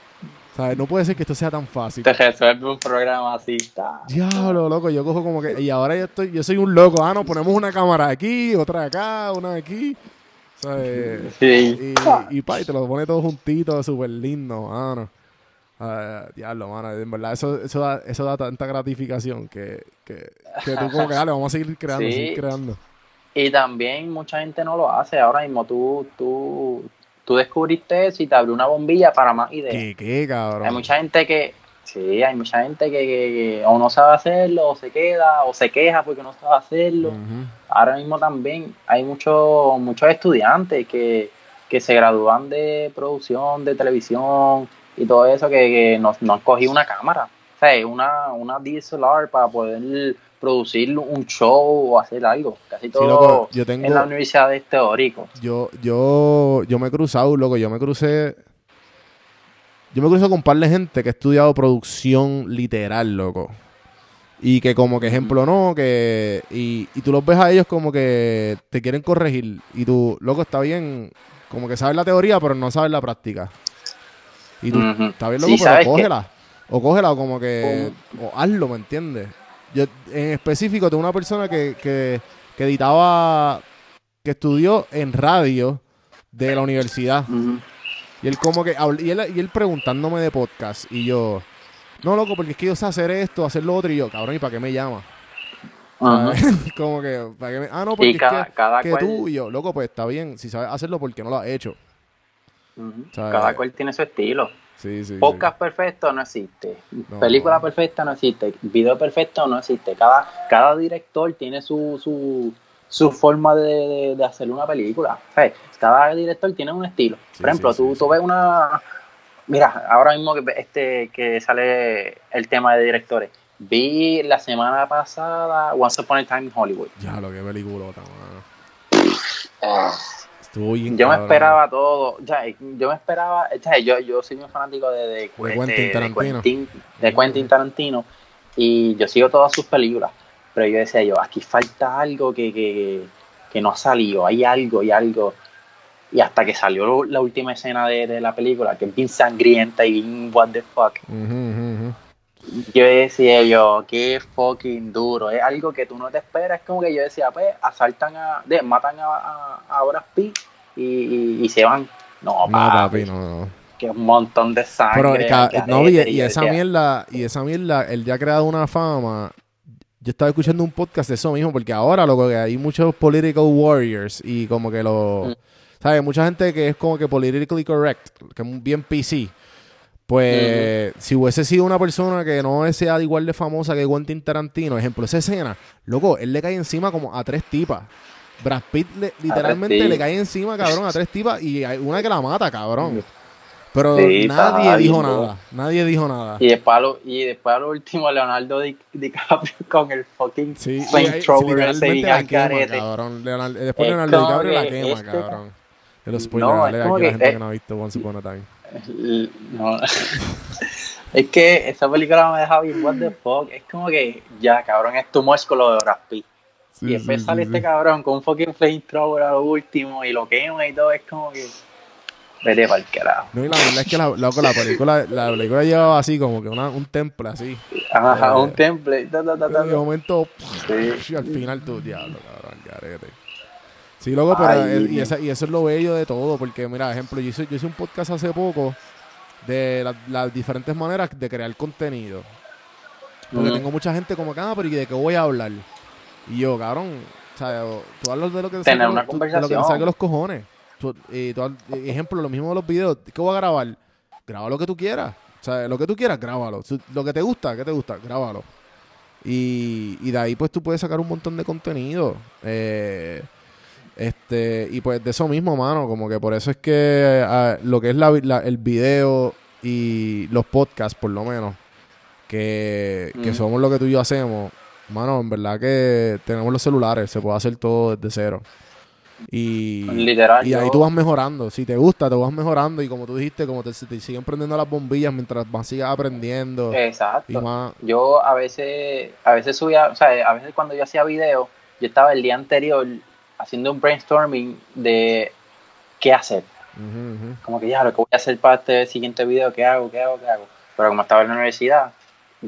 ¿Sabes? No puede ser que esto sea tan fácil. Te resuelve un programa así. está. Diablo, loco, yo cojo como que. Y ahora yo estoy, yo soy un loco. Ah, no, ponemos una cámara aquí, otra acá, una aquí. ¿Sabes? Sí. Y, y pa, y te lo pone todo juntito, súper lindo, mano. Ah, diablo, mano. En verdad, eso, eso, da, eso da tanta gratificación que, que, que tú como que dale, vamos a seguir creando, Sí. seguir creando. Y también mucha gente no lo hace. Ahora mismo tú, tú, tú descubriste eso y te abrió una bombilla para más ideas. ¿Qué, qué, cabrón? Hay mucha gente que, sí, hay mucha gente que, que- que o no sabe hacerlo, o se queda, o se queja porque no sabe hacerlo. Ahora mismo también hay muchos muchos estudiantes que, que se gradúan de producción, de televisión y todo eso que, que no, no han cogido una cámara. O sea, una, una DSLR para poder producir un show o hacer algo. Casi todo loco, yo tengo- en la universidad es teórico. Yo, yo, yo me he cruzado, loco, yo me crucé. Yo me crucé con un par de gente que ha estudiado producción literal, loco. Y que como que ejemplo no, que... Y, y tú los ves a ellos como que te quieren corregir. Y tú, loco, está bien, como que sabes la teoría, pero no sabes la práctica. Y tú, Ujú. está bien, Sí, loco, pero cógela. O cógela o como que... O hazlo, ¿me entiendes? Yo, en específico, tengo una persona que, que, que editaba... Que estudió en radio de la universidad. Y él como que, y él, y él preguntándome de podcast. Y yo, no, loco, porque es que yo sé hacer esto, hacer lo otro. Y yo, cabrón, ¿y para qué me llama? Como que, ¿para qué me...? Ah, no, porque Y es cada, que, cada que cual, tú y yo, loco, pues está bien. Si sabes hacerlo, ¿por qué no lo has hecho? ¿Sabes? cada cual tiene su estilo. Sí, sí. sí. Podcast perfecto no existe. No. Película perfecta no existe. Video perfecto no existe. Cada, cada director tiene su, su, su forma de, de- de hacer una película. Sea, cada director tiene un estilo. Por ejemplo, tú, tú ves una... Mira, ahora mismo que, este, que sale el tema de directores. Vi la semana pasada Once Upon a Time in Hollywood. Ya, lo que peliculota, mano. Estuvo bien Yo me esperaba todo, o sea, yo me esperaba, o sea, yo, yo soy un fanático de, de, Quentin de- de Tarantino. Quentin- de Quentin Tarantino y yo sigo todas sus películas, pero yo decía yo, aquí falta algo que, que, que no ha salido, hay algo, hay algo. Y hasta que salió la última escena de, de la película, que es bien sangrienta y bien what the fuck, ujú, ujú. Yo decía yo, qué fucking duro, es algo que tú no te esperas, es como que yo decía, pues, asaltan a, de, matan a, a, a Brad Pitt y, y, y se van. No, No, papi, papi, no, no. que un montón de sangre. no, y, esa decía, mierda, y esa mierda, él ya ha creado una fama. Yo estaba escuchando un podcast de eso mismo, porque ahora lo que hay muchos political warriors y como que lo. Mm. ¿Sabes? Mucha gente que es como que politically correct, que es bien PC. Pues, si hubiese sido una persona que no sea igual de famosa que Quentin Tarantino, ejemplo, esa escena, loco, él le cae encima como a tres tipas. Brad Pitt le- literalmente le cae encima, cabrón, a tres tipas y hay una que la mata, cabrón. Pero Sí, nadie dijo bien nada. Nadie dijo nada. Y después, a lo, y después a lo último, Leonardo Di- DiCaprio con el fucking Sí, sí, flamethrower bien la quema, cabrón. Leonardo- después Es Leonardo DiCaprio la que quema, este- cabrón. De los spoilers, No, es la gente que no ha visto Once Upon a Time. No. es que esa película me deja bien, what the fuck. Es como que, ya, cabrón, es tu much con lo de. Sí, y después sí, sale sí, este sí. cabrón con un fucking flamethrower a lo último y lo quema y todo. Es como que, vete para el carajo. No, y la verdad es que la, loco, la película, la película llevaba así como que una, un temple así. Ajá, Eh, un temple. ta, ta, ta, de momento, al final tú, diablo, cabrón, garete. Sí, loco, pero Ay, el- y, esa- y eso es lo bello de todo, porque mira, ejemplo, yo hice, yo hice un podcast hace poco de la- las diferentes maneras de crear contenido. Porque tengo mucha gente como ah, pero ¿y de qué voy a hablar? Y yo, cabrón, o sea, tú hablas de lo que te Tener salga una los- tú- de lo que te conversación. salga los cojones. Tú- y tú ejemplo, lo mismo de los videos. ¿Qué voy a grabar? Graba lo que tú quieras. O sea, lo que tú quieras, grábalo. Lo que te gusta, ¿qué te gusta? Grábalo. Y, y de ahí pues tú puedes sacar un montón de contenido. Eh, este, y pues de eso mismo, mano, como que por eso es que ah, lo que es la, la- el video y los podcasts, por lo menos, que, que somos lo que tú y yo hacemos, mano, en verdad que tenemos los celulares, se puede hacer todo desde cero. Y, Literal, y ahí yo- tú vas mejorando. Si te gusta, te vas mejorando. Y como tú dijiste, como te, te siguen prendiendo las bombillas mientras más sigas aprendiendo. y Exacto. más. Yo a veces, a veces subía, o sea, a veces cuando yo hacía video, yo estaba el día anterior haciendo un brainstorming de qué hacer. Ujú, ujú. Como que ya, lo que voy a hacer para este siguiente video, ¿qué hago? ¿Qué hago? ¿Qué hago? Pero como estaba en la universidad,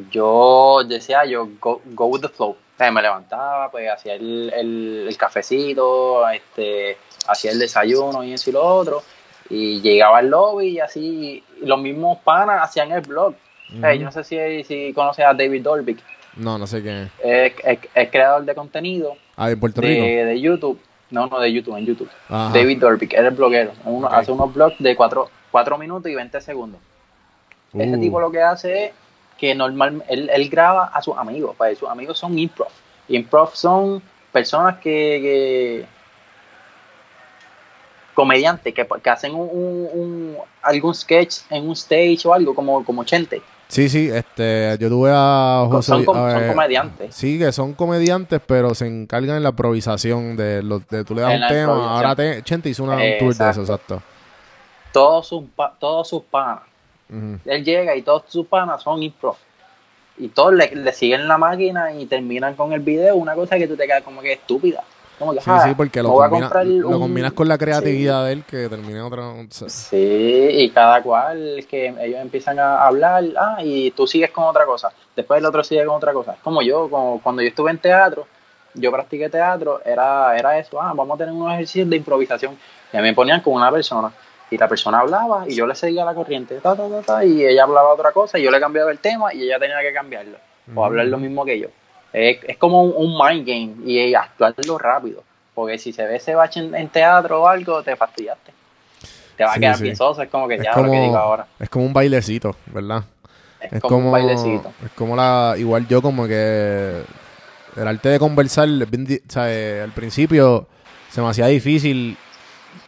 yo decía, yo go, go with the flow. O sea, me levantaba, pues hacía el, el, el cafecito, este, hacía el desayuno y eso y lo otro. Y llegaba al lobby y así, y los mismos panas hacían el blog. O sea, yo no sé si, si conoces a David Dolby, No, no sé quién es. es, es- es creador de contenido Ah, de Puerto Rico. de, YouTube. No, no, de YouTube, en YouTube. Ajá. David Dorpick, él es bloguero. Uno. Hace unos blogs de 4 minutos y 20 segundos. Ese Uh. tipo lo que hace es que normal, él, él graba a sus amigos. Pues sus amigos son improv. Improv son personas que, que- comediantes que, que hacen un, un- un- algún sketch en un stage o algo como, como Chente. Sí, sí, este, yo tuve a José. Son, com- comediantes. Sí, que son comediantes, pero se encargan en la improvisación de, los de tú le das En un tema. Ahora te, Chente hizo una, un tour de eso, Exacto. Todos sus, todos sus panas. Él llega y todos sus panas son improv. Y todos le, le siguen la máquina y terminan con el video, una cosa que tú te quedas como que estúpida. Como que, Sí, ah, sí, porque lo, combina- lo un- combinas con la creatividad de él que termina otra. o sea, Sí, y cada cual que ellos empiezan a hablar, ah, y tú sigues con otra cosa, después el otro sigue con otra cosa. Es como yo, como cuando yo estuve en teatro, yo practiqué teatro, era, era eso, ah, vamos a tener unos ejercicios de improvisación. Y me ponían con una persona, y la persona hablaba, y yo le seguía la corriente, ta, ta, ta, ta, y ella hablaba otra cosa, y yo le cambiaba el tema, y ella tenía que cambiarlo, o hablar lo mismo que yo. Es, es como un, un mind game, y actuarlo rápido, porque si se ve ese bache en, en teatro o algo, te fastidiaste. Te va a quedar sí. bien soso, es como que es, ya lo que digo como, ahora. es como un bailecito, ¿verdad? Es, como, un bailecito. Es como la. Igual yo, como que. El arte de conversar, o sea, eh, al principio se me hacía difícil.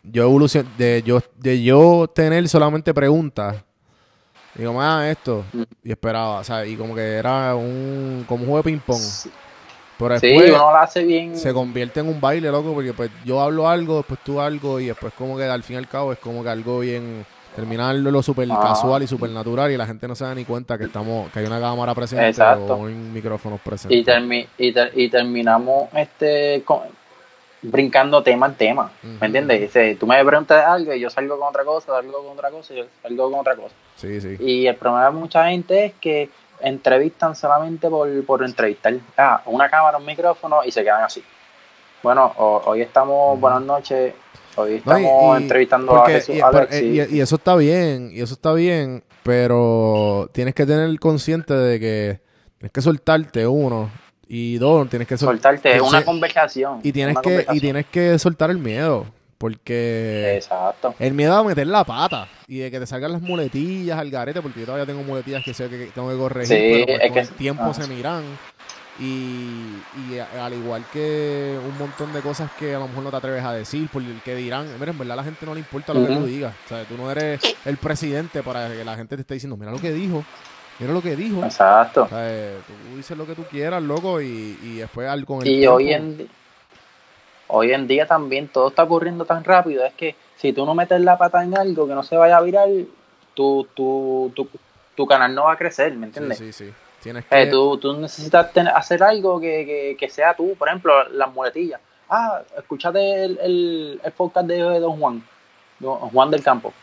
Yo evolucion de yo, de yo tener solamente preguntas. Digo, ah, esto. Mm. Y esperaba, o sea, y como que era un. como un juego de ping-pong. Sí, Pero sí, después uno lo hace bien. se convierte en un baile, loco, porque pues yo hablo algo, después tú algo, y después como que al fin y al cabo es como que algo bien. Terminar lo súper Ah. casual y súper natural y la gente no se da ni cuenta que estamos que hay una cámara presente Exacto. o un micrófono presente. y, termi- y, ter- y terminamos este con- brincando tema en tema. ¿Me entiendes? Dice, tú me preguntas algo y yo salgo con otra cosa, salgo con otra cosa y yo salgo con otra cosa. Sí, sí. Y el problema de mucha gente es que entrevistan solamente por, por entrevistar. Ah, una cámara, un micrófono y se quedan así. Bueno, ho- hoy estamos, buenas noches, hoy No, y- estamos y- entrevistando porque- a Jesús Alex. y eso está bien, y eso está bien, pero tienes que tener consciente de que tienes que soltarte uno y dos, tienes que sol- soltarte que una conversación. y tienes que y tienes que soltar el miedo, porque Exacto. El miedo a meter la pata y de que te salgan las muletillas al garete, porque yo todavía tengo muletillas que sé que tengo que corregir, Sí, pero pues es con que- el tiempo ah. se miran. Y, al igual que un montón de cosas que a lo mejor no te atreves a decir, por el que dirán, mira, en verdad a la gente no le importa lo que tú digas. O sea, tú no eres el presidente para que la gente te esté diciendo, mira lo que dijo, mira lo que dijo. Exacto. O sea, eh, tú dices lo que tú quieras, loco, y, y después al con el Y tiempo- hoy en, hoy en día también todo está ocurriendo tan rápido. Es que si tú no metes la pata en algo que no se vaya a virar, tu, tu, tu, tu canal no va a crecer, ¿me Sí, entiendes? sí, sí. Tienes Eh, que... tú, tú necesitas tener- hacer algo que, que, que sea tú, por ejemplo, las muletillas. Ah, escúchate el, el, el podcast de Don Juan, Don Juan del Campo.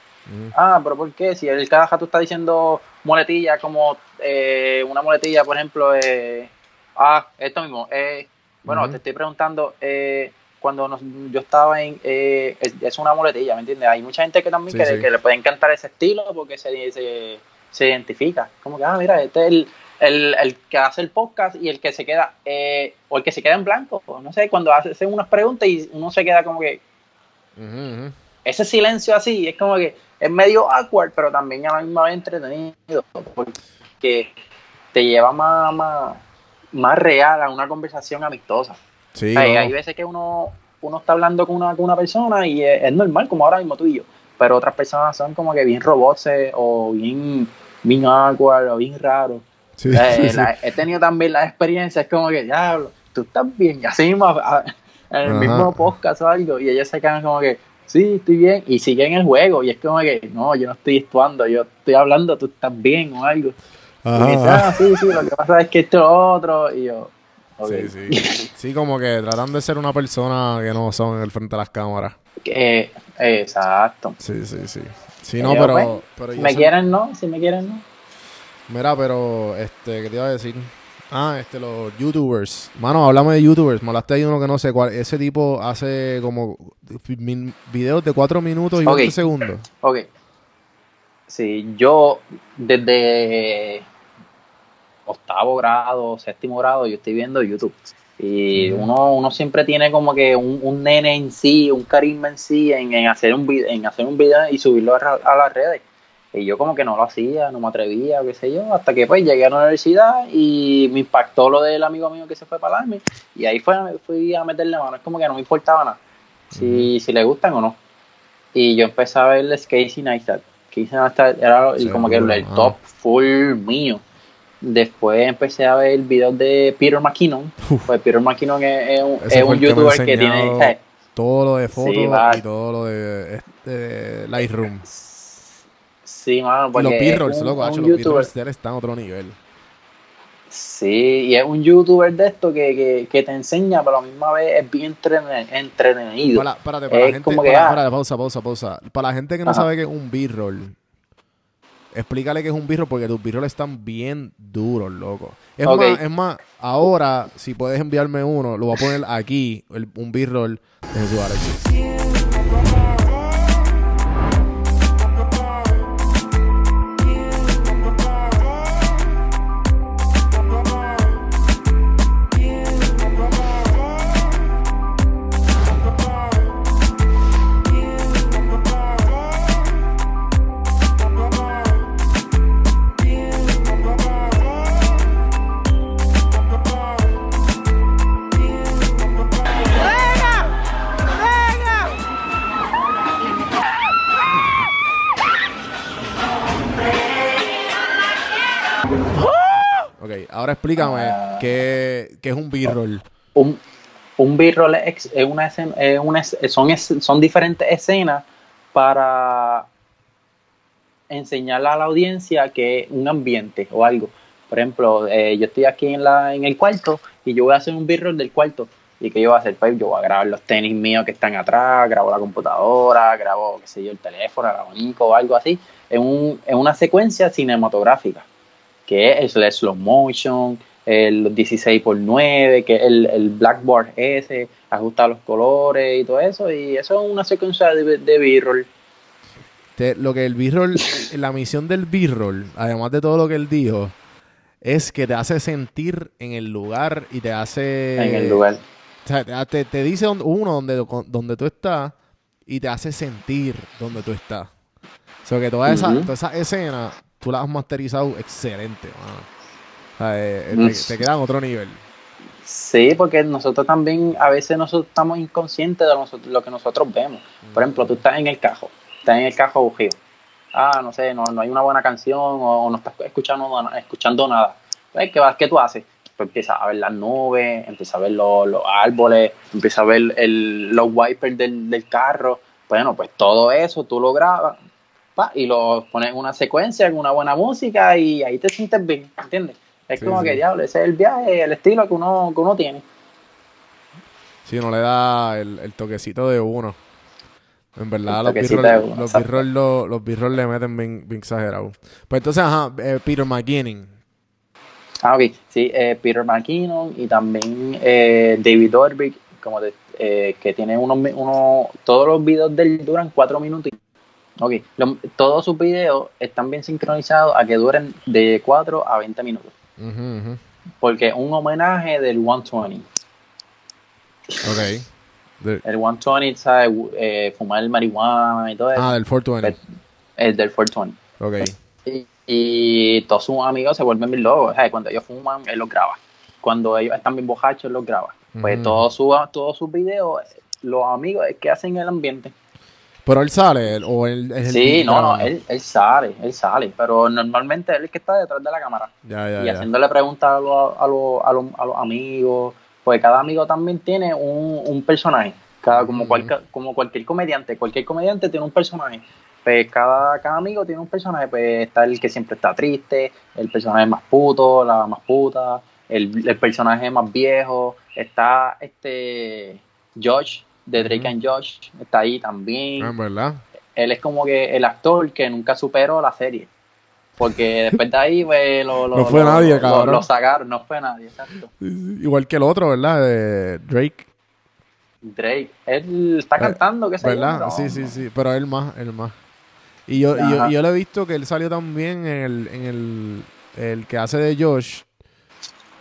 Ah, pero ¿por qué? Si el cada rato está diciendo muletilla como eh, una muletilla, por ejemplo, eh, ah, esto mismo, eh, bueno, te estoy preguntando, eh, cuando nos- yo estaba en, eh, es, es una muletilla, ¿me entiendes? Hay mucha gente que también Sí, que, sí. que le puede encantar ese estilo porque se, se, se identifica. Como que, ah, mira, este es el, el, el que hace el podcast y el que se queda, eh, o el que se queda en blanco, no sé, cuando hace hacen unas preguntas y uno se queda como que, ese silencio así es como que es medio awkward, pero también a la misma vez entretenido, porque te lleva más, más, más real a una conversación amistosa. Sí, Hay, no, hay veces que uno, uno está hablando con una, con una persona y es, es normal, como ahora mismo tú y yo, pero otras personas son como que bien robots o bien, bien awkward o bien raros. sí, Eh, sí, sí. la- he tenido también la experiencia, es como que, diablo, tú estás bien, y así mismo, en el Ajá. mismo podcast o algo, y ellos se quedan como que, sí, estoy bien, y siguen el juego, y es como que, no, yo no estoy actuando, yo estoy hablando, tú estás bien o algo. Y dice, ah, sí, sí, lo que pasa es que esto es otro, y yo. Sí, sí. Sí, como que tratando de ser una persona que no son en el frente de las cámaras. Eh, exacto. Sí, sí, sí. Sí, no, pero... pues, pero Si me quieren, no, si me quieren, no. Mira, pero, este, ¿qué te iba a decir? Ah, este, los youtubers. Mano, háblame de youtubers. Hablaste ahí uno que no sé cuál. Ese tipo hace como videos de 4 minutos y Ok. 20 segundos. Ok. Sí, yo desde octavo grado, séptimo grado, yo estoy viendo YouTube. Y Ujú. uno, uno siempre tiene como que un, un nene en sí, un carisma en sí, en, en hacer un video, en hacer un video y subirlo a las redes. Y yo como que no lo hacía, no me atrevía, qué sé yo, hasta que pues llegué a la universidad y me impactó lo del amigo mío que se fue para Army. Y ahí fue, fui a meterle mano, es como que no me importaba nada, si, si le gustan o no. Y yo empecé a ver Casey Neistat. Casey Neistat era el- como que el, el Seguro, top full mío. Después empecé a ver videos de Peter McKinnon. Pues Peter McKinnon es, es un, es un el que youtuber que, tiene... ¿sabes? Todo lo de fotos Sí, y todo lo de este, Lightroom. Sí, mano, Y porque los B-rolls, un- loco, hacho, los. B-rolls están a otro nivel. Sí, y es un youtuber de esto que, que, que te enseña, pero a la misma vez es bien entretenido. Para, párate, para la Es gente, como que, para- ah. para, pausa, pausa, pausa. Para la gente que no Ajá. sabe qué es un B-roll, explícale qué es un B-roll porque tus B-roll están bien duros, loco. Es, más, es más, ahora, si puedes enviarme uno, lo voy a poner aquí, el- un B-roll de Jesús Alexis. Ahora explícame Ah. qué, qué es un B-roll. un, un B-roll es, es una escena, es una son, son diferentes escenas para enseñarle a la audiencia que un ambiente o algo. Por ejemplo, eh, yo estoy aquí en, la, en el cuarto y yo voy a hacer un B-roll del cuarto. ¿Y qué yo voy a hacer? Pues yo voy a grabar los tenis míos que están atrás, grabo la computadora, grabo, qué sé yo, el teléfono, el abanico o algo así, en, un, en una secuencia cinematográfica que es el slow motion, el 16 por 9 que es el, el blackboard ese, ajustar los colores y todo eso, y eso es una secuencia de, de B-roll. Lo que el B-roll, la misión del B-roll, además de todo lo que él dijo, es que te hace sentir en el lugar y te hace... en el lugar. O sea, te, te- dice uno donde, donde tú estás y te hace sentir donde tú estás. O sea, que toda esa, Ujú. toda esa escena, tú la has masterizado excelente, mano. Eh, eh, Mm. te, te queda en otro nivel. Sí, porque nosotros también, a veces nosotros estamos inconscientes de lo que nosotros vemos. Por ejemplo, tú estás en el cajo, estás en el cajo aburrido. Ah, no sé, no, no hay una buena canción o no estás escuchando, escuchando nada. Pues, ¿qué, vas- ¿Qué tú haces? Pues empiezas a ver las nubes, empiezas a ver los, los árboles, empiezas a ver el, los wipers del, del carro. Bueno, pues todo eso tú lo grabas pa, y lo pones en una secuencia, en una buena música y ahí te sientes bien, ¿entiendes? Es Sí, como sí. que, diablo, ese es el viaje, el estilo que uno, que uno tiene. Si no le da el, el toquecito de uno. En verdad, los B-roll los los B-roll le meten bien, bien exagerado. Pues entonces, ajá, eh, Peter McKinnon. Ah, ok. Sí, eh, Peter McKinnon y también eh, David Dobrik, como de- eh, que tiene unos, unos, todos los videos de él duran cuatro minutos. Ok, lo- todos sus videos están bien sincronizados a que duren de 4 a 20 minutos. Porque es un homenaje del 120. Ok. De- El 120, ¿sabes? Eh, fumar marihuana y todo eso. ah, del 420. Es del 420. Ok. Y, y todos sus amigos se vuelven bien locos. ¿sabes? Cuando ellos fuman, él los graba. cuando ellos están bien borrachos, los graba. Pues todos sus todos sus videos, los amigos es que hacen el ambiente. Pero él sale, él- o él es el Sí, no, no, él, él sale, él sale, pero normalmente él es el que está detrás de la cámara. Ya, ya, y ya. haciéndole preguntas a los, a, los, a, los, a los amigos, porque cada amigo también tiene un, un personaje, cada, como, cualca- como cualquier comediante, cualquier comediante tiene un personaje, pues cada, cada amigo tiene un personaje, pues está el que siempre está triste, el personaje más puto, la más puta, el, el personaje más viejo, está este Josh, de Drake Ujú. and Josh, está ahí también Ah, verdad. él es como que el actor que nunca superó la serie. Porque después de ahí, pues, lo, lo- No fue lo- nadie, lo- cabrón. Lo, sacaron, no fue nadie, exacto. Igual que el otro, ¿verdad? De Drake, Drake, él está Eh, cantando, qué sé yo, ¿verdad? sí, sí, sí. Pero él más, él más. Y yo, y yo, yo lo he visto que él salió también en el, en el, el que hace de Josh.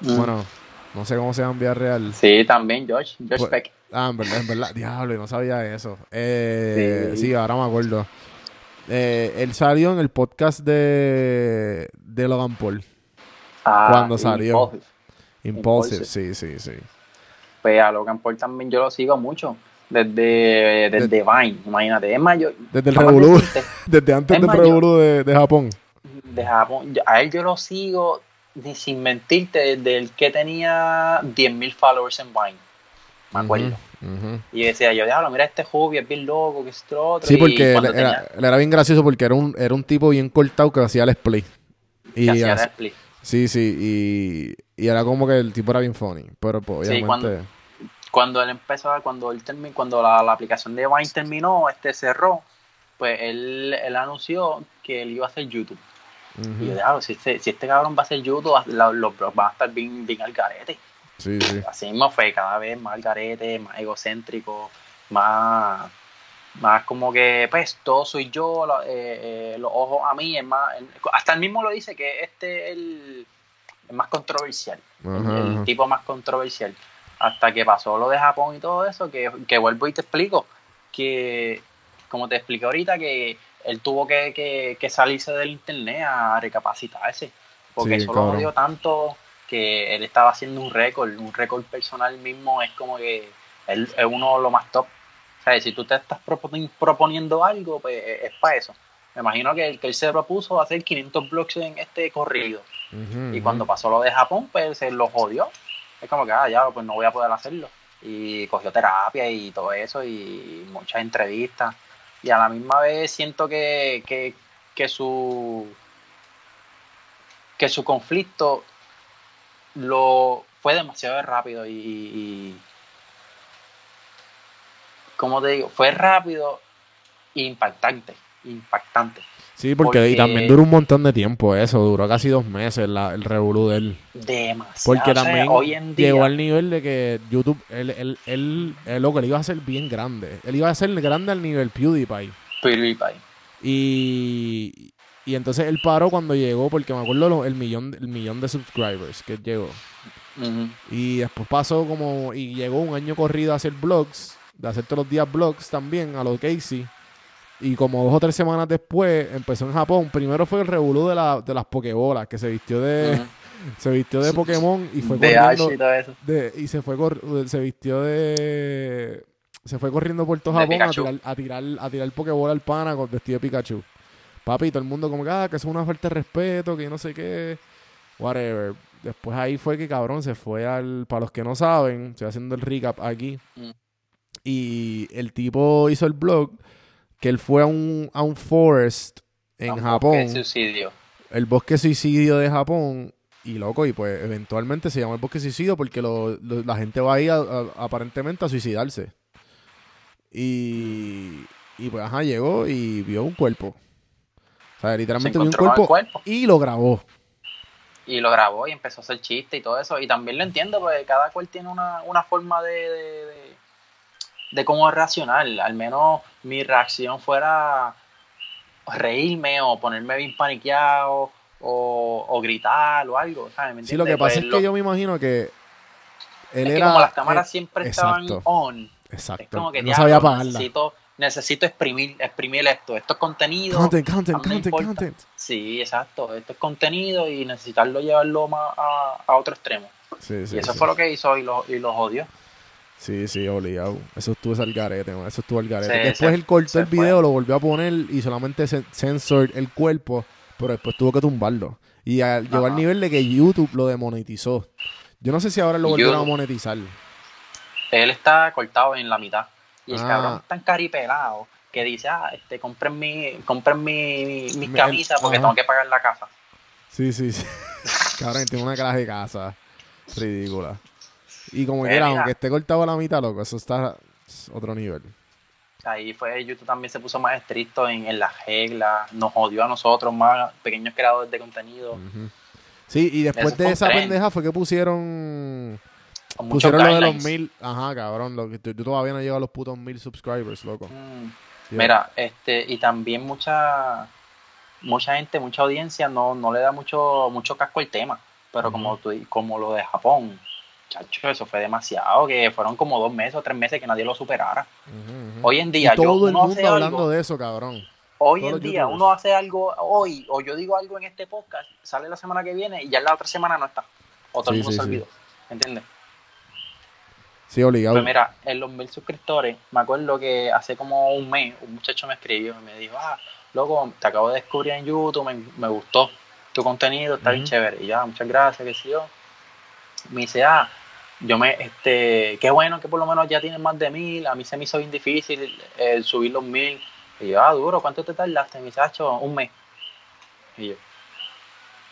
Mm. Bueno, no sé cómo se llama en vida real. Sí, también Josh, Josh Pues- Peck. Ah, en verdad, en verdad. Diablo, no sabía eso. Eh, sí. Sí. ahora me acuerdo. Eh, él salió en el podcast de, de Logan Paul. Ah, cuando salió. Impulsive. Impulsive, Impulsive. sí, sí, sí. Pues a Logan Paul también yo lo sigo mucho. Desde, desde Vine, imagínate. Es yo. Desde el revolú, desde antes Es del revolú de, de Japón. de Japón. yo- a él yo lo sigo, sin mentirte, desde el que tenía 10.000 followers en Vine. Me acuerdo. Y decía yo, diablo, mira este Hubi, es bien loco, que esto otro. Sí, porque él, era, él era bien gracioso porque era un, era un tipo bien cortado que hacía el split. Y que hacía el split. sí, sí, y, y era como que el tipo era bien funny. Pero pues, Sí, obviamente. cuando- Cuando él empezó, cuando él terminó, cuando la, la aplicación de Vine terminó, este cerró, pues él, él anunció que él iba a hacer YouTube. Y yo, diablo, si este, si este cabrón va a YouTube, la- los blogs van a estar bien, bien al garete. Sí, sí. Así mismo fue cada vez más al garete, más egocéntrico, más, más como que, pues, todo soy yo, lo- eh, eh, los ojos a mí, es más, el- hasta él mismo lo dice que este es el, el más controversial, el- el, tipo más controversial. Hasta que pasó lo de Japón y todo eso, que, que vuelvo y te explico, que, como te expliqué ahorita, que él tuvo que, que- que salirse del internet a recapacitarse, porque Sí, eso lo odió tanto que él estaba haciendo un récord, un récord personal mismo, es como que él es uno de los más top. O sea, si tú te estás proponi- proponiendo algo, pues es para eso. Me imagino que el que él se propuso hacer 500 blogs en este corrido. Y cuando pasó lo de Japón, pues se lo jodió. Es como que, ah, ya, pues no voy a poder hacerlo. Y cogió terapia y todo eso, y muchas entrevistas. Y a la misma vez siento que, que, su que su conflicto lo fue demasiado rápido y, y como te digo, fue rápido e impactante, impactante. Sí, porque, y también duró un montón de tiempo eso, duró casi dos meses la- el revolú de él. Demasiado. Porque O sea, también hoy en día, llegó al nivel de que YouTube, él, él, él, él lo que le iba a hacer bien grande. Él iba a ser grande al nivel PewDiePie. PewDiePie. Y, y entonces él paró cuando llegó, porque me acuerdo lo- el millón, el millón de subscribers que llegó. Y después pasó como, y llegó un año corrido a hacer vlogs, de hacer todos los días vlogs también, a los Casey. Y como dos o tres semanas después empezó en Japón. Primero fue el revolú de, la, de las pokebolas, que se vistió de, se vistió de Pokémon y fue de corriendo. Ash y todo eso. de- y se fue cor- se vistió de se fue corriendo por todo Japón a tirar, a tirar a tirar Pokébola al pana con vestido de Pikachu. Papi, todo el mundo como que, ah, que eso es una falta de respeto, que yo no sé qué. Whatever. Después ahí fue que cabrón se fue al. Para los que no saben, estoy haciendo el recap aquí. Mm. Y el tipo hizo el blog que él fue a un, a un forest en Japón. es suicidio. el bosque suicidio de Japón y loco y pues eventualmente se llama el bosque suicidio porque lo- lo- la gente va ahí a- a- aparentemente a suicidarse. Y y pues ajá llegó y vio un cuerpo. O sea Se literalmente vio un cuerpo, el cuerpo. y lo grabó. Y lo grabó y empezó a hacer chiste y todo eso. Y también lo entiendo, porque cada cual tiene una, una forma de, de, de, de cómo reaccionar. Al menos mi reacción fuera reírme o ponerme bien paniqueado o, o gritar o algo. ¿sabes? ¿Me sí lo que pasa Pues es lo- que yo me imagino que él es que era como las cámaras eh, siempre exacto. estaban on, exacto es como que no diablo, sabía apagarla necesito, necesito exprimir, exprimir esto. Esto es contenido. Content, content, content, content. Sí, exacto. Esto es contenido y necesitarlo llevarlo más a, a otro extremo. Sí, sí, y eso sí. fue lo que hizo y lo, y lo jodió. Sí, sí, obligado. Eso estuvo al garete, man. Eso estuvo al garete. Después se- él cortó el fue. video, lo volvió a poner y solamente censored el cuerpo, pero después tuvo que tumbarlo. Y a- llegó al nivel de que YouTube lo demonetizó. Yo no sé si ahora lo volvieron a monetizar. Él está cortado en la mitad. Y el Ah. cabrón es tan caripelado que dice, ah, este, compren mi, compren mi, mi- mis Mi- camisas porque ajá. tengo que pagar la casa. Sí, sí, sí. Cabrón, tiene una clase de casa ridícula. Y como quiera, aunque esté cortado a la mitad, loco, eso está es otro nivel. Ahí fue, YouTube también se puso más estricto en, en las reglas, nos jodió a nosotros, más pequeños creadores de contenido. Sí, y después de esa tren. pendeja fue que pusieron pusieron lo de los mil. Ajá, cabrón, lo que tú, tú todavía no llegas a los putos mil subscribers, loco. Mm. Mira, este, y también mucha mucha gente, mucha audiencia no, no le da mucho, mucho casco al tema. Pero Ujú. como tú, como lo de Japón, chacho, eso fue demasiado, que fueron como dos meses o tres meses que nadie lo superara. Hoy en Y día, yo, todo el uno mundo hace hablando algo, de eso, cabrón. hoy todos en día youtubers. uno hace algo hoy, o yo digo algo en este podcast, sale la semana que viene y ya la otra semana no está. O todo Sí, el mundo sí, se sí. olvidó. ¿Entiendes? Sí, obligado. Pues mira, en los mil suscriptores, me acuerdo que hace como un mes un muchacho me escribió y me dijo, ah, loco, te acabo de descubrir en YouTube, me, me gustó tu contenido, está bien chévere. Y ya, muchas gracias, qué sé yo. Me dice, ah, yo me, este, qué bueno que por lo menos ya tienes más de mil, a mí se me hizo bien difícil eh, subir los mil. Y yo, ah, duro, ¿cuánto te tardaste? Me dice, ah, cho, un mes. Y yo,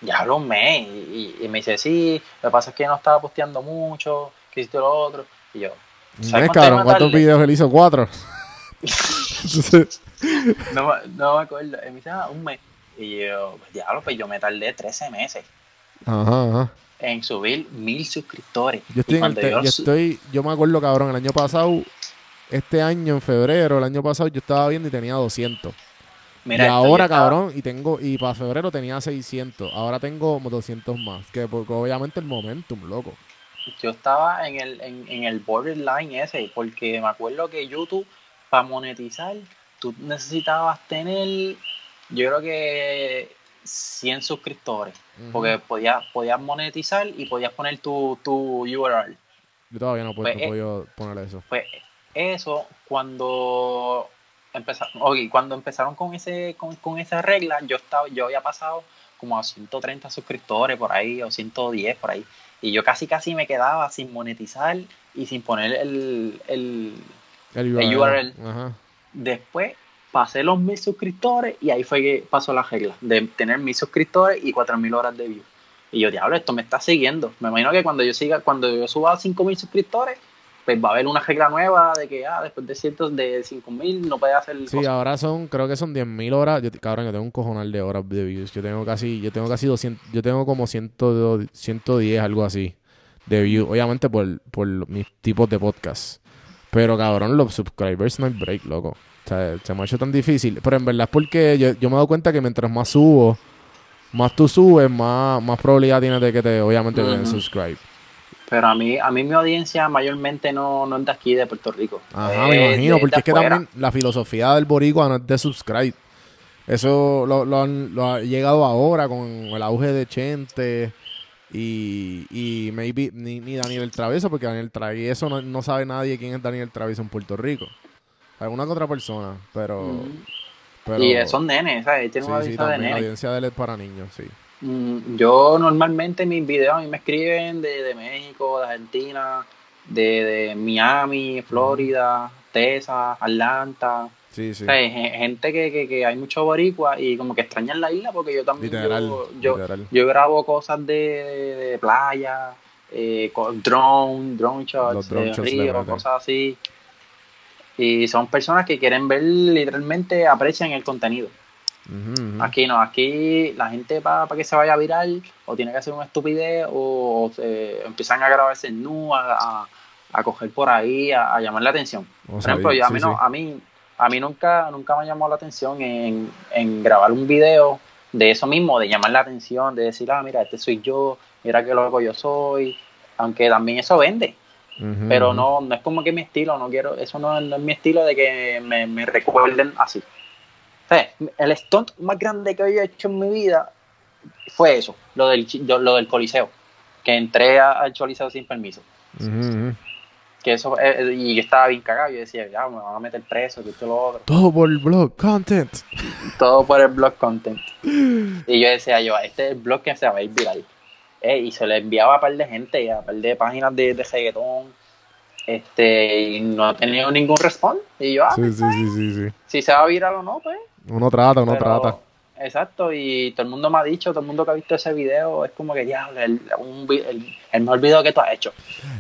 ya hablo un mes. Y, y- y me dice, sí, lo que pasa es que no estaba posteando mucho, que hiciste lo otro. Y yo, ¿sabes cuánto ¿cuántos videos él hizo? Cuatro. No, me- no me acuerdo. Y me dice, ah, un mes. Y yo, pues diablo, pues yo me tardé 13 meses ajá, ajá. En subir mil suscriptores. Yo estoy, en el yo yo su- estoy, yo me acuerdo, cabrón, el año pasado, este año, en febrero, el año pasado, yo estaba viendo y tenía 200. Mira, y ahora, estaba- cabrón, y tengo, y para febrero tenía 600. Ahora tengo como 200 más. Que porque obviamente el momentum, loco. Yo estaba en el, en, en el borderline ese, porque me acuerdo que YouTube, para monetizar, tú necesitabas tener, yo creo que 100 suscriptores, porque podías, podías monetizar y podías poner tu, tu URL. Yo todavía no, puedo, pues, no eh, poner eso. Pues eso, cuando empezaron, cuando empezaron con ese, con, con esa regla, yo estaba, yo había pasado como a 130 suscriptores por ahí, o 110 por ahí. Y yo casi casi me quedaba sin monetizar y sin poner el, el El el URL. Ajá. después pasé los mil suscriptores y ahí fue que pasó la regla de tener mil suscriptores y cuatro mil horas de view. Y yo, diablo, esto me está siguiendo. Me imagino que cuando yo siga, cuando yo suba a cinco mil suscriptores, pues va a haber una regla nueva de que ah, después de cientos de cinco mil no puede hacer Sí, cosas. ahora son, creo que son 10.000 horas. Yo, cabrón, yo tengo un cojonal de horas de views. Yo tengo casi, yo tengo casi 200, yo tengo como 100, 110, algo así, de views. Obviamente por, por mis tipos de podcast. Pero cabrón, los subscribers no hay break, loco. O sea, se me ha hecho tan difícil. Pero en verdad es porque yo, yo me he dado cuenta que mientras más subo, más tú subes, más, más probabilidad tienes de que te, obviamente, te den subscribe. Pero a mí, a mí mi audiencia mayormente no, no es de aquí, de Puerto Rico. Ajá, Es me imagino, de porque es que también la filosofía del boricua no es de subscribe. Eso lo, lo han, lo ha llegado ahora con el auge de Chente y, y maybe ni, ni Daniel el Travieso, porque Daniel Travieso no, no sabe nadie quién es Daniel Travieso en Puerto Rico. Alguna que otra persona, pero... Pero Y son nenes, ¿sabes? Tiene sí, una sí, audiencia de también, la nenes. audiencia de él es para niños, sí. Mm, Yo normalmente mis videos a mí me escriben de, de México, de Argentina, de, de Miami, Florida, Texas, Atlanta. Sí, sí. O sea, gen- gente que, que, que hay mucho boricua y como que extrañan la isla porque yo también Literal, yo, yo, literal. yo grabo cosas de, de, de playa, eh, con drone, drone shots, drone de shots río, cosas así. Y son personas que quieren ver, literalmente aprecian el contenido. Aquí no, aquí la gente para que se vaya viral o tiene que hacer una estupidez o, o se empiezan a grabarse nu, a, a, a coger por ahí, a, a llamar la atención. O Por ejemplo, yo, a mí sí. no, a mí, a mí nunca, nunca me ha llamado la atención en, en grabar un video de eso mismo, de llamar la atención, de decir, ah, mira, este soy yo, mira qué loco yo soy, aunque también eso vende. Pero no, no es como que mi estilo, no quiero, eso no, no es mi estilo de que me, me recuerden así. O sea, el stunt más grande que yo he hecho en mi vida fue eso, lo del, lo del coliseo, que entré a- al coliseo sin permiso. Que eso, eh, y yo estaba bien cagado, yo decía, ya, me van a meter preso, que esto lo otro. Todo por el blog, content. Todo por el blog content. Y yo decía, yo, este es el blog que se va a ir viral. Eh, y se le enviaba a par de gente, a par de páginas de, de reggaetón. Este, y no he tenido ningún response. Y yo, ah, Sí, sí, sí, sí, sí. si se va a viral o no, pues. Uno trata, uno Pero- trata. Exacto, y todo el mundo me ha dicho, todo el mundo que ha visto ese video, es como que, diablo, el, un el, el mejor video que tú has hecho.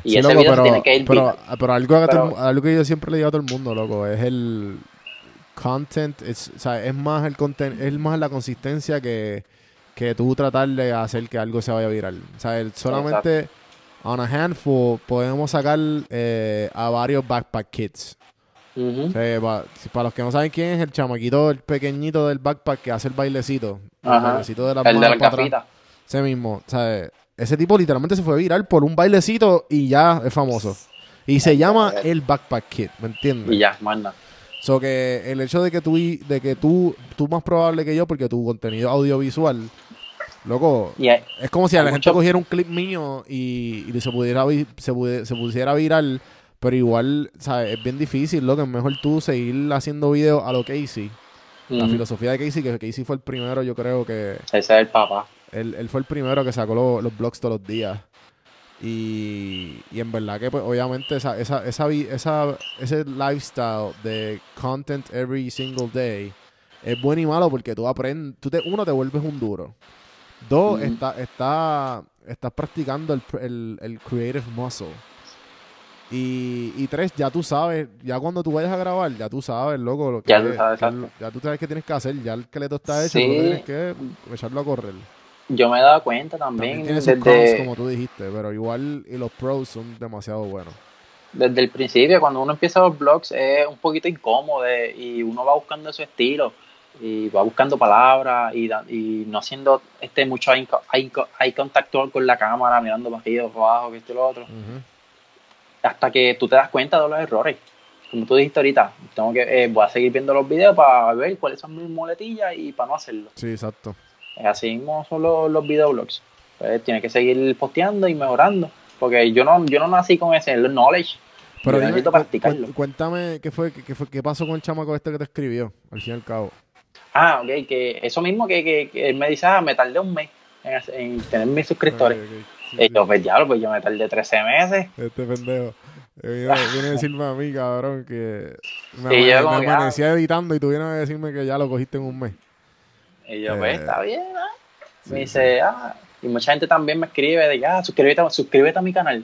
Y Sí, ese loco, video pero, tiene que ir pero, viral. pero algo, que Pero- algo que yo siempre le digo a todo el mundo, loco, es el content, es, o sea, es más el content, es más la consistencia que, que tú tratar de hacer que algo se vaya viral. O sea, el- solamente on a handful podemos sacar eh, a varios backpack O sea, para los que no saben quién es el chamaquito, el pequeñito del backpack que hace el bailecito. El bailecito de las El de la para atrás. Ese mismo. Sea, ese tipo literalmente se fue viral por un bailecito y ya es famoso. Y se llama el Backpack Kid, ¿me entiendes? Y ya, manda. So que el hecho de que tú, de que tú, tú más probable que yo, porque tu contenido audiovisual, loco, es como si a la gente mucho- cogiera un clip mío y, y se pudiera se, pude- se pusiera viral, pero igual, ¿sabes? Es bien difícil, loco. Es mejor tú seguir haciendo videos a lo Casey. La filosofía de Casey, que Casey fue el primero, yo creo que Ese es el papá. él, él fue el primero que sacó lo- los blogs todos los días. Y, y en verdad que, pues, obviamente, esa, esa, esa, esa- ese lifestyle de content every single day es bueno y malo porque tú aprendes, tú te, uno, te vuelves un duro. Dos, Ujú. está, está, estás practicando el, el, el creative muscle. Y, y tres, ya tú sabes, ya cuando tú vayas a grabar, ya tú sabes, loco, lo que Ya tú es- sabes, que ya tú sabes qué tienes que hacer, ya el esqueleto está hecho, Sí. tú tienes que echarlo a correr. Yo me he dado cuenta También también, desde, como tú dijiste, pero igual y los pros son demasiado buenos. desde el principio, cuando uno empieza los blogs, es un poquito incómodo eh, y uno va buscando su estilo y va buscando palabras y, y no haciendo este mucho eye, co- eye co- eye contact con la cámara, mirando para arriba, para abajo, que esto y lo otro, Ujú. Hasta que tú te das cuenta de los errores. Como tú dijiste ahorita, tengo que, eh, voy a seguir viendo los videos para ver cuáles son mis muletillas y para no hacerlo. Sí, exacto. Así mismo son los, los videoblogs. Pues tienes que seguir posteando y mejorando. Porque yo no, yo no nací con ese knowledge. Pero Yo dime, necesito practicarlo. cuéntame qué fue, qué fue, qué pasó con el chamaco este que te escribió, al fin y al cabo. Ah, ok, que eso mismo que, que, que él me dice, ah, me tardé un mes en, en tener mis suscriptores. Ok, ok, sí, Y sí. yo, pues diablo, pues yo me tardé 13 meses. Este pendejo. Eh, Viene, viene a decirme a mí, cabrón, que me, Y yo como me que, ah. editando y tú vienes a decirme que ya lo cogiste en un mes. Y yo, Eh, pues está bien, sí, Me dice, ah, y mucha gente también me escribe de que, ah, suscríbete, suscríbete a mi canal.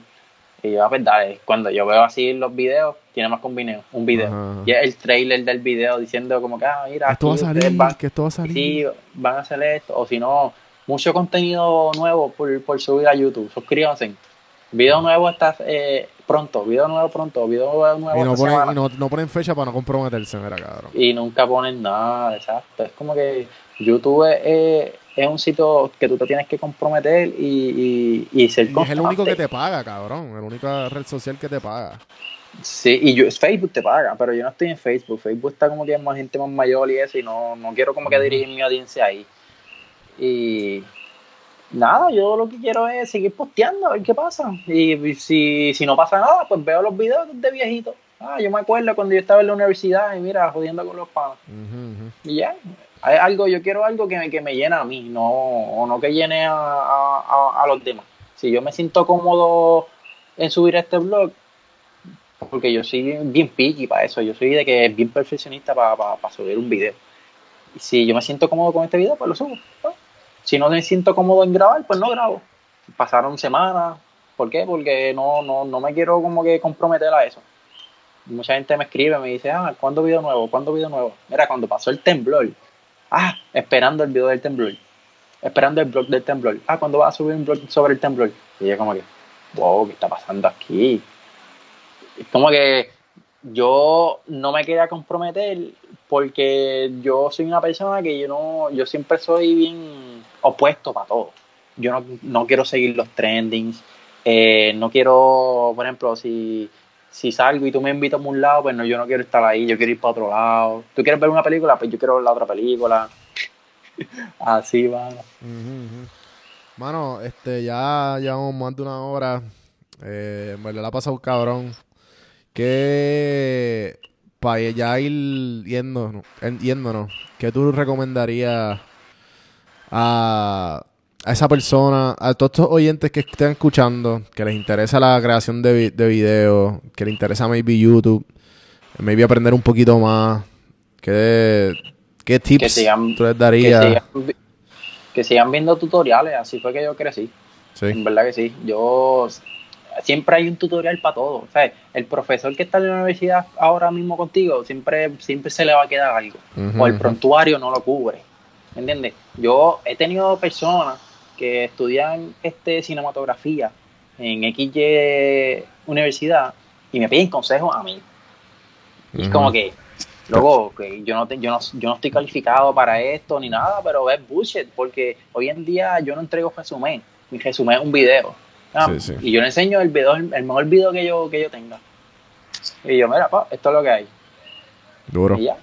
Y yo, ah, pues dale, cuando yo veo así los videos, tiene más que un video. Un video. Ajá. Y es el trailer del video diciendo como que, ah, mira, Esto va a salir, van- que esto va a salir. sí, van a hacer esto, o si no, mucho contenido nuevo por, por subir a YouTube. Suscríbanse. Video nuevo está eh, pronto, video nuevo pronto, video nuevo y no ponen, y no, no ponen fecha para no comprometerse, mira, cabrón. Y nunca ponen nada, exacto. Es como que YouTube es, es- un sitio que tú te tienes que comprometer y, y, y ser Y es el único que constante. te paga, cabrón. La única red social que te paga. Sí, y yo, Facebook te paga, pero yo no estoy en Facebook. Facebook está como que es más gente más mayor y eso, y no, no quiero como que dirigir mi audiencia ahí. Y nada, yo lo que quiero es seguir posteando, a ver qué pasa. Y, si, si no pasa nada, pues veo los videos de viejito. Ah, yo me acuerdo cuando yo estaba en la universidad y mira, jodiendo con los panos. Y ya, hay algo, yo quiero algo que me, que me llene a mí, no, o no que llene a, a- a- a los demás. Si yo me siento cómodo en subir este blog, porque yo soy bien picky para eso, yo soy de que es bien perfeccionista para, para, para subir un video. Y si yo me siento cómodo con este video, pues lo subo. ¿no? Si no me siento cómodo en grabar, pues no grabo. Pasaron semanas, ¿por qué? Porque no, no, no me quiero como que comprometer a eso. Mucha gente me escribe, me dice, ah, ¿cuándo video nuevo? ¿Cuándo video nuevo? Mira, cuando pasó el temblor, ah, esperando el video del temblor, esperando el blog del temblor, ah, ¿cuándo vas a subir un blog sobre el temblor? Y yo como que, wow, ¿qué está pasando aquí? Es como que yo no me quería comprometer porque yo soy una persona que yo no, yo siempre soy bien opuesto para todo. Yo no, no quiero seguir los trendings, eh, no quiero, por ejemplo, si, si salgo y tú me invitas a un lado, pues no, yo no quiero estar ahí, yo quiero ir para otro lado. ¿Tú quieres ver una película? Pues yo quiero ver la otra película. Así va. Mano, este, ya llevamos más de una hora. Eh, me la ha pasado cabrón. Que para ya ir yéndonos, en- yéndonos, ¿qué tú recomendarías a, a esa persona, a todos estos oyentes que estén escuchando, que les interesa la creación de, vi- de videos, que les interesa maybe YouTube, maybe aprender un poquito más? ¿Qué, qué tips sigan- tú les Que darías? sigan, que sigan viendo tutoriales, así fue que yo crecí. Sí. En verdad que sí. Yo siempre hay un tutorial para todo. O sea, el profesor que está en la universidad ahora mismo contigo, siempre, siempre se le va a quedar algo. O el prontuario no lo cubre. ¿Me entiendes? Yo he tenido personas que estudian este cinematografía en XY universidad y me piden consejos a mí. Y es como que, luego, que yo no, te- yo, no, yo no estoy calificado para esto ni nada, pero es bullshit, porque hoy en día yo no entrego resumen, mi resumen es un video. Ah, Sí, sí. Y yo le enseño el video, el mejor video que yo, que yo tenga. Y yo, mira, pa, esto es lo que hay. Duro. Y ya.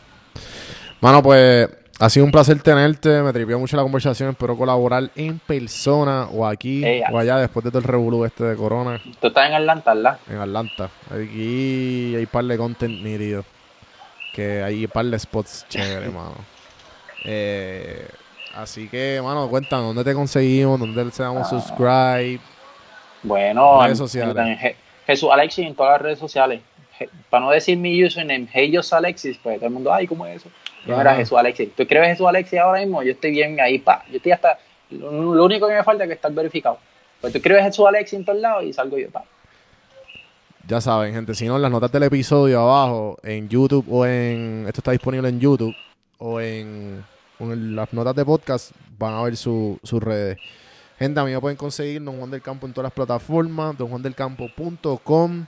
Mano, pues ha sido un placer tenerte. Me tripió mucho la conversación. Espero colaborar en persona o aquí Ey, o allá después de todo el revolú este de Corona Tú estás en Atlanta, ¿verdad? en Atlanta. Aquí hay par de content nítido. Que hay par de spots chéveres, mano. Eh, así que, mano, cuéntanos dónde te conseguimos, dónde se damos subscribe. Bueno, Redes sociales. en- en Je- Jesús Alexis en todas las redes sociales. Je- para no decir mi username, Heyos Alexis, pues todo el mundo, ay, ¿cómo es eso? Yo era Jesús Alexis. ¿Tú escribes Jesús Alexis ahora mismo? Yo estoy bien ahí, pa. Yo estoy hasta. Lo, único que me falta es que estar verificado. Pues tú escribes Jesús Alexis en todos lados y salgo yo, pa. Ya saben, gente, si no, en las notas del episodio abajo, en YouTube o en... Esto está disponible en YouTube o en, las notas de podcast, van a ver su- sus redes. Gente, a mí me pueden conseguir Don Juan del Campo en todas las plataformas, donjuandelcampo.com.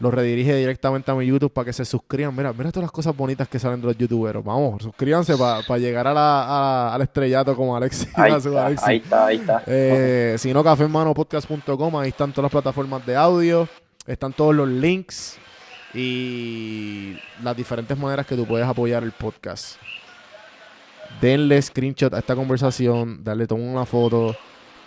Los redirige directamente a mi YouTube para que se suscriban. Mira, mira todas las cosas bonitas que salen de los youtuberos. Vamos, suscríbanse para llegar a la, a- al estrellato como Alexis. Ahí está, Alexis. ahí está, ahí está. Eh, si no, cafemanopodcast.com, ahí están todas las plataformas de audio, están todos los links y las diferentes maneras que tú puedes apoyar el podcast. Denle screenshot a esta conversación, darle toma una foto,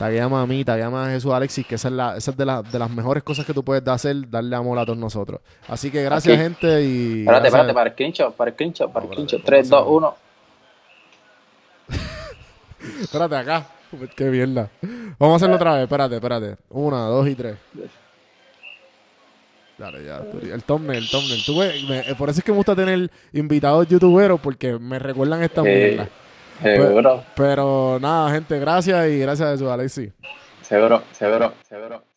tagueame a mí, tagueame a Jesús Alexis, que esa es, la, esa es de, la- de las mejores cosas que tú puedes hacer, darle amor a todos nosotros. Así que gracias, Aquí. gente. Y Espérate, espérate, para el screenshot, para el screenshot, para el screenshot. espérate, 3, 2, ¿cómo 1. Espérate acá. Qué mierda. Vamos a hacerlo otra vez. Espérate, espérate. Una, dos y tres. Dale, ya. El thumbnail, el thumbnail. Tú ves, me- eh, por eso es que me gusta tener invitados youtuberos porque me recuerdan estas mierdas. Seguro, Pero nada, gente, gracias y gracias a eso, Alexis. seguro, seguro, seguro.